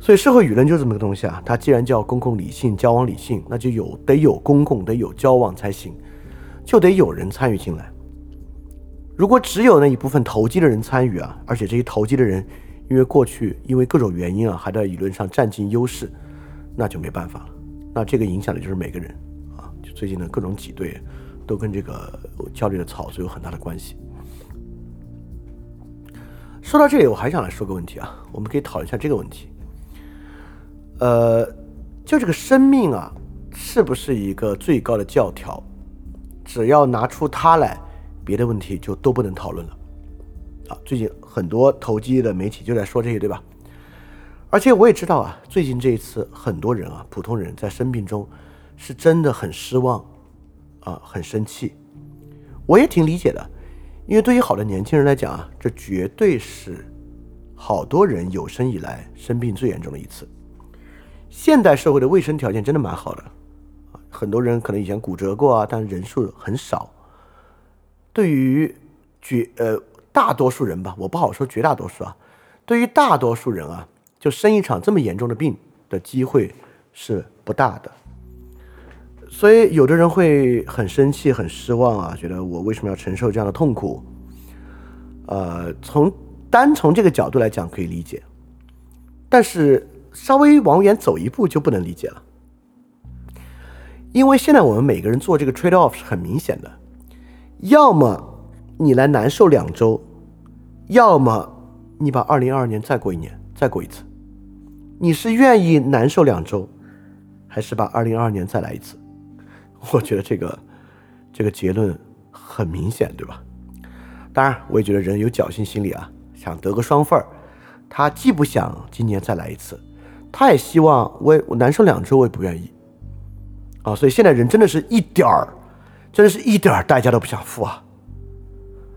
所以社会舆论就是这么个东西啊，它既然叫公共理性、交往理性，那就有得有公共，得有交往才行，就得有人参与进来。如果只有那一部分投机的人参与啊，而且这些投机的人因为过去因为各种原因啊，还在舆论上占尽优势，那就没办法了。那这个影响的就是每个人啊，就最近的各种挤兑，都跟这个焦虑的草素有很大的关系。说到这里，我还想来说个问题啊，我们可以讨论一下这个问题。呃，就这个生命啊，是不是一个最高的教条？只要拿出它来，别的问题就都不能讨论了。啊，最近很多投机的媒体就在说这些，对吧？而且我也知道啊，最近这一次，很多人啊，普通人在生病中，是真的很失望，啊，很生气。我也挺理解的，因为对于好的年轻人来讲啊，这绝对是好多人有生以来生病最严重的一次。现代社会的卫生条件真的蛮好的，很多人可能以前骨折过啊，但是人数很少。对于绝呃大多数人吧，我不好说绝大多数啊，对于大多数人啊。就生一场这么严重的病的机会是不大的，所以有的人会很生气、很失望啊，觉得我为什么要承受这样的痛苦？呃，从单从这个角度来讲可以理解，但是稍微往远走一步就不能理解了，因为现在我们每个人做这个 trade off 是很明显的，要么你来难受两周，要么你把二零二二年再过一年，再过一次。你是愿意难受两周，还是把二零二二年再来一次？我觉得这个这个结论很明显，对吧？当然，我也觉得人有侥幸心理啊，想得个双份儿。他既不想今年再来一次，他也希望我我难受两周，我也不愿意啊。所以现在人真的是一点儿，真的是一点儿代价都不想付啊。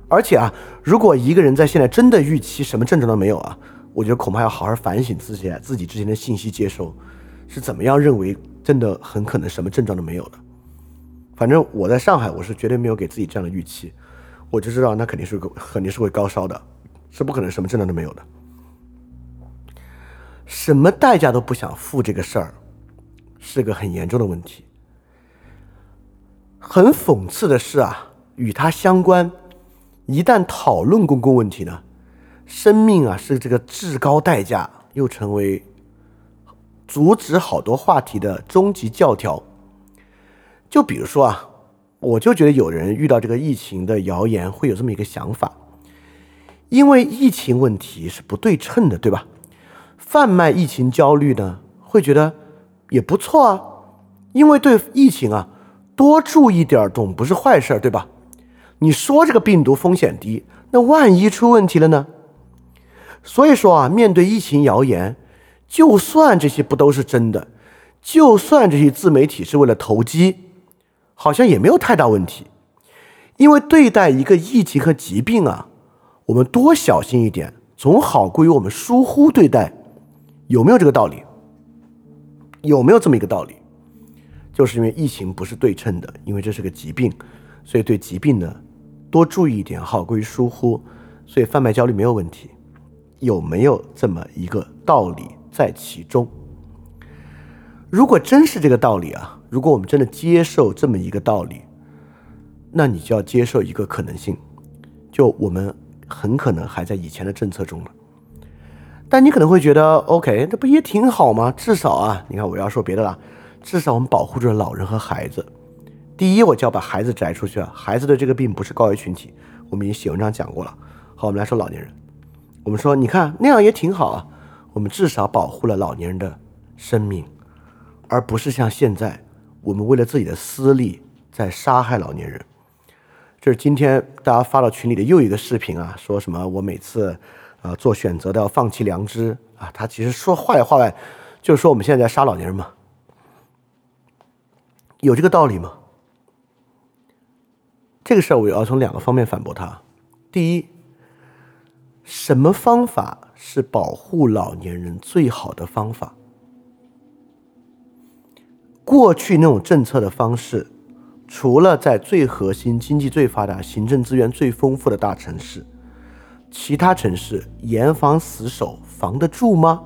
而且啊，如果一个人在现在真的预期什么症状都没有啊。我觉得恐怕要好好反省自己，自己之前的信息接收是怎么样认为真的很可能什么症状都没有的。反正我在上海，我是绝对没有给自己这样的预期，我就知道那肯定是肯定是会高烧的，是不可能什么症状都没有的。什么代价都不想付这个事儿，是个很严重的问题。很讽刺的是啊，与它相关，一旦讨论公共问题呢？生命啊，是这个至高代价，又成为阻止好多话题的终极教条。就比如说啊，我就觉得有人遇到这个疫情的谣言，会有这么一个想法，因为疫情问题是不对称的，对吧？贩卖疫情焦虑呢，会觉得也不错啊，因为对疫情啊，多注意点总不是坏事，对吧？你说这个病毒风险低，那万一出问题了呢？所以说啊，面对疫情谣言，就算这些不都是真的，就算这些自媒体是为了投机，好像也没有太大问题。因为对待一个疫情和疾病啊，我们多小心一点，总好过于我们疏忽对待。有没有这个道理？有没有这么一个道理？就是因为疫情不是对称的，因为这是个疾病，所以对疾病呢多注意一点，好过于疏忽。所以贩卖焦虑没有问题。有没有这么一个道理在其中？如果真是这个道理啊，如果我们真的接受这么一个道理，那你就要接受一个可能性，就我们很可能还在以前的政策中了。但你可能会觉得，OK，这不也挺好吗？至少啊，你看我要说别的了，至少我们保护着老人和孩子。第一，我就要把孩子摘出去啊，孩子的这个病不是高危群体，我们已经写文章讲过了。好，我们来说老年人。我们说，你看那样也挺好啊。我们至少保护了老年人的生命，而不是像现在，我们为了自己的私利在杀害老年人。这是今天大家发到群里的又一个视频啊，说什么我每次啊做选择都要放弃良知啊。他其实说话里话外就是说我们现在在杀老年人嘛，有这个道理吗？这个事儿我要从两个方面反驳他。第一。什么方法是保护老年人最好的方法？过去那种政策的方式，除了在最核心、经济最发达、行政资源最丰富的大城市，其他城市严防死守，防得住吗？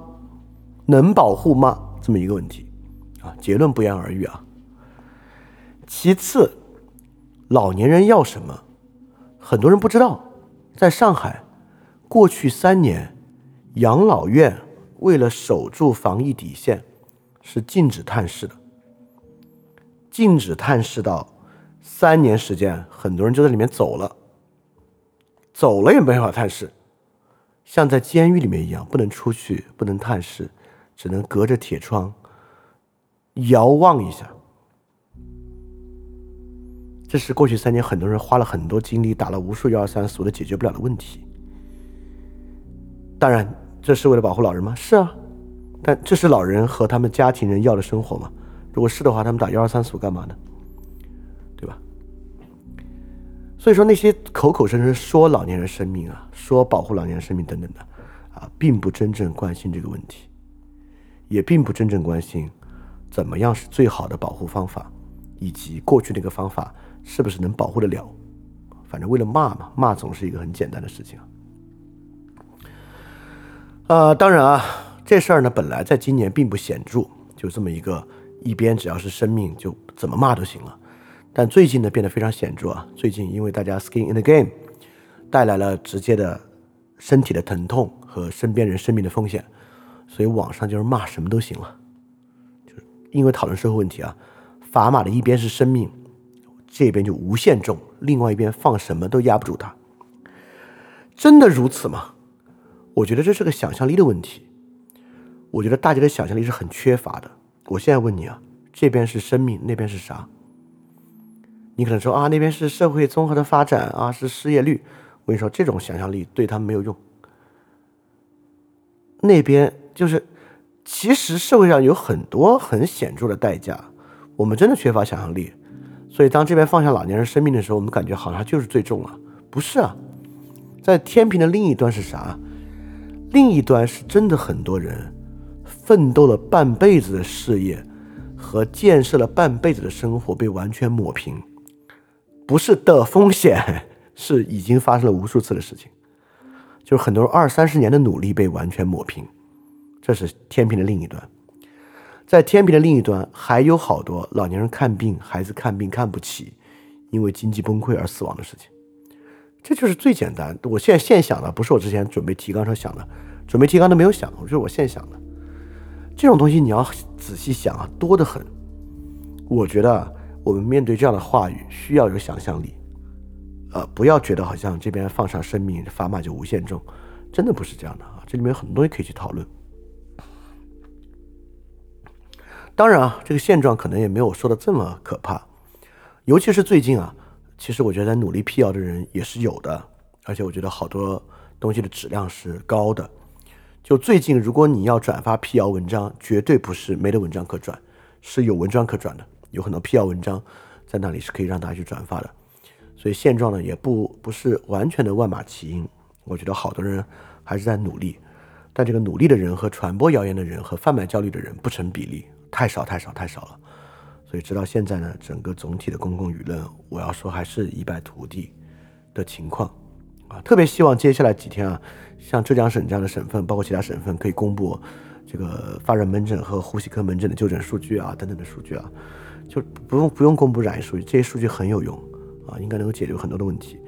能保护吗？这么一个问题啊，结论不言而喻啊。其次，老年人要什么？很多人不知道，在上海。过去三年，养老院为了守住防疫底线，是禁止探视的。禁止探视到三年时间，很多人就在里面走了，走了也没法探视，像在监狱里面一样，不能出去，不能探视，只能隔着铁窗遥望一下。这是过去三年很多人花了很多精力，打了无数幺二三四五都解决不了的问题。当然，这是为了保护老人吗？是啊，但这是老人和他们家庭人要的生活吗？如果是的话，他们打幺二三四五干嘛呢？对吧？所以说那些口口声声说老年人生命啊，说保护老年人生命等等的啊，并不真正关心这个问题，也并不真正关心怎么样是最好的保护方法，以及过去那个方法是不是能保护得了。反正为了骂嘛，骂总是一个很简单的事情啊。呃，当然啊，这事儿呢，本来在今年并不显著，就这么一个一边只要是生命就怎么骂都行了。但最近呢，变得非常显著啊。最近因为大家 skin in the game，带来了直接的身体的疼痛和身边人生命的风险，所以网上就是骂什么都行了。就是因为讨论社会问题啊，砝码的一边是生命，这边就无限重，另外一边放什么都压不住它。真的如此吗？我觉得这是个想象力的问题。我觉得大家的想象力是很缺乏的。我现在问你啊，这边是生命，那边是啥？你可能说啊，那边是社会综合的发展啊，是失业率。我跟你说，这种想象力对他们没有用。那边就是，其实社会上有很多很显著的代价，我们真的缺乏想象力。所以当这边放下老年人生命的时候，我们感觉好像就是最重了。不是啊，在天平的另一端是啥？另一端是真的很多人奋斗了半辈子的事业和建设了半辈子的生活被完全抹平，不是的风险，是已经发生了无数次的事情，就是很多人二三十年的努力被完全抹平，这是天平的另一端。在天平的另一端，还有好多老年人看病、孩子看病看不起，因为经济崩溃而死亡的事情。这就是最简单。我现在现想的，不是我之前准备提纲时候想的，准备提纲都没有想，就是我现想的。这种东西你要仔细想啊，多得很。我觉得我们面对这样的话语，需要有想象力，呃，不要觉得好像这边放上生命，砝码就无限重，真的不是这样的啊。这里面有很多东西可以去讨论。当然啊，这个现状可能也没有说的这么可怕，尤其是最近啊。其实我觉得在努力辟谣的人也是有的，而且我觉得好多东西的质量是高的。就最近，如果你要转发辟谣文章，绝对不是没得文章可转，是有文章可转的。有很多辟谣文章在那里是可以让大家去转发的。所以现状呢，也不不是完全的万马齐喑。我觉得好多人还是在努力，但这个努力的人和传播谣言的人和贩卖焦虑的人不成比例，太少太少太少了。所以直到现在呢，整个总体的公共舆论，我要说还是一败涂地的情况啊。特别希望接下来几天啊，像浙江省这样的省份，包括其他省份，可以公布这个发热门诊和呼吸科门诊的就诊数据啊，等等的数据啊，就不用不用公布染疫数据，这些数据很有用啊，应该能够解决很多的问题。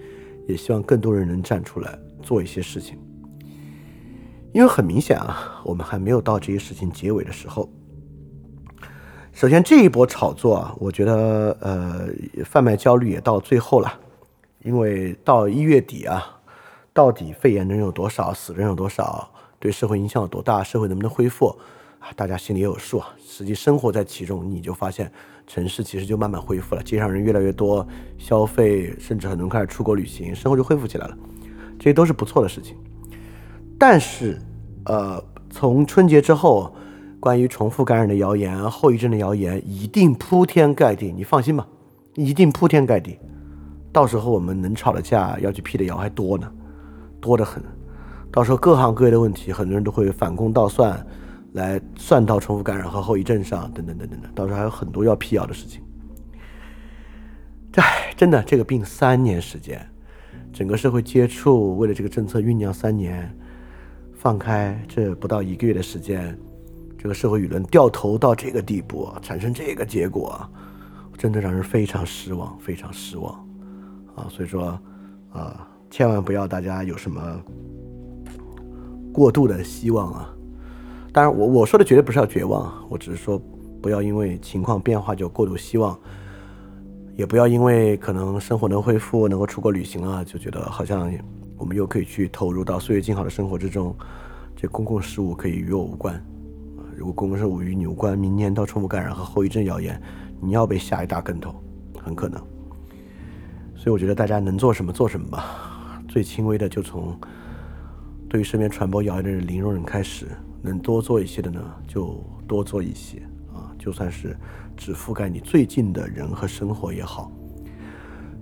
也希望更多人能站出来做一些事情，因为很明显啊，我们还没有到这些事情结尾的时候。首先，这一波炒作啊，我觉得呃，贩卖焦虑也到最后了，因为到一月底啊，到底肺炎人有多少，死人有多少，对社会影响有多大，社会能不能恢复啊，大家心里也有数啊。实际生活在其中，你就发现城市其实就慢慢恢复了，街上人越来越多，消费，甚至很多人开始出国旅行，生活就恢复起来了，这些都是不错的事情。但是，呃，从春节之后。关于重复感染的谣言、后遗症的谣言，一定铺天盖地。你放心吧，一定铺天盖地。到时候我们能吵的架、要去辟的谣还多呢，多得很。到时候各行各业的问题，很多人都会反攻倒算，来算到重复感染和后遗症上，等等等等的。到时候还有很多要辟谣的事情。唉，真的，这个病三年时间，整个社会接触，为了这个政策酝酿三年，放开这不到一个月的时间。这个社会舆论掉头到这个地步，产生这个结果，真的让人非常失望，非常失望啊！所以说，啊，千万不要大家有什么过度的希望啊！当然，我我说的绝对不是要绝望，我只是说不要因为情况变化就过度希望，也不要因为可能生活能恢复，能够出国旅行了，就觉得好像我们又可以去投入到岁月静好的生活之中，这公共事务可以与我无关。如果公共事务与你无关，明年到重复感染和后遗症谣言，你要被吓一大跟头，很可能。所以我觉得大家能做什么做什么吧。最轻微的就从对于身边传播谣言的人零容忍开始，能多做一些的呢就多做一些啊，就算是只覆盖你最近的人和生活也好。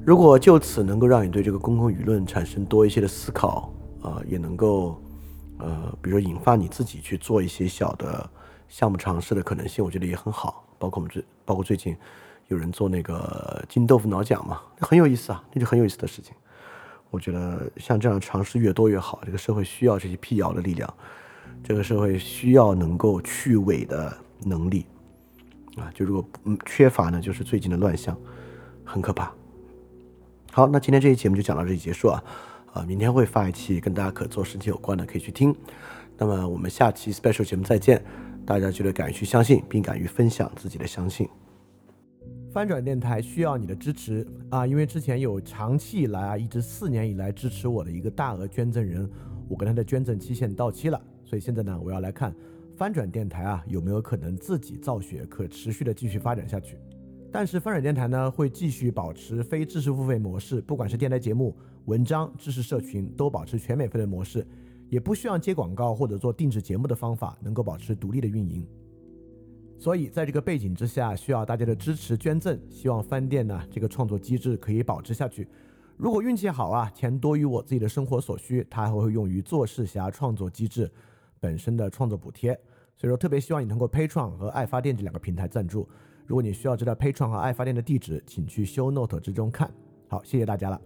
如果就此能够让你对这个公共舆论产生多一些的思考啊，也能够呃，比如说引发你自己去做一些小的。项目尝试的可能性，我觉得也很好。包括我们最，包括最近有人做那个金豆腐脑奖嘛，很有意思啊，那就很有意思的事情。我觉得像这样尝试越多越好。这个社会需要这些辟谣的力量，这个社会需要能够去伪的能力啊。就如果嗯缺乏呢，就是最近的乱象，很可怕。好，那今天这期节目就讲到这里结束啊。啊，明天会发一期跟大家可做事情有关的，可以去听。那么我们下期 special 节目再见。大家觉得敢于去相信，并敢于分享自己的相信。翻转电台需要你的支持啊！因为之前有长期以来啊，一直四年以来支持我的一个大额捐赠人，我跟他的捐赠期限到期了，所以现在呢，我要来看翻转电台啊有没有可能自己造血，可持续的继续发展下去。但是翻转电台呢会继续保持非知识付费模式，不管是电台节目、文章、知识社群，都保持全免费的模式。也不需要接广告或者做定制节目的方法，能够保持独立的运营。所以在这个背景之下，需要大家的支持捐赠。希望饭店呢这个创作机制可以保持下去。如果运气好啊，钱多于我自己的生活所需，它还会用于做事侠创作机制本身的创作补贴。所以说，特别希望你通过 Patreon 和爱发电这两个平台赞助。如果你需要知道 Patreon 和爱发电的地址，请去 Show Note 之中看。好，谢谢大家了。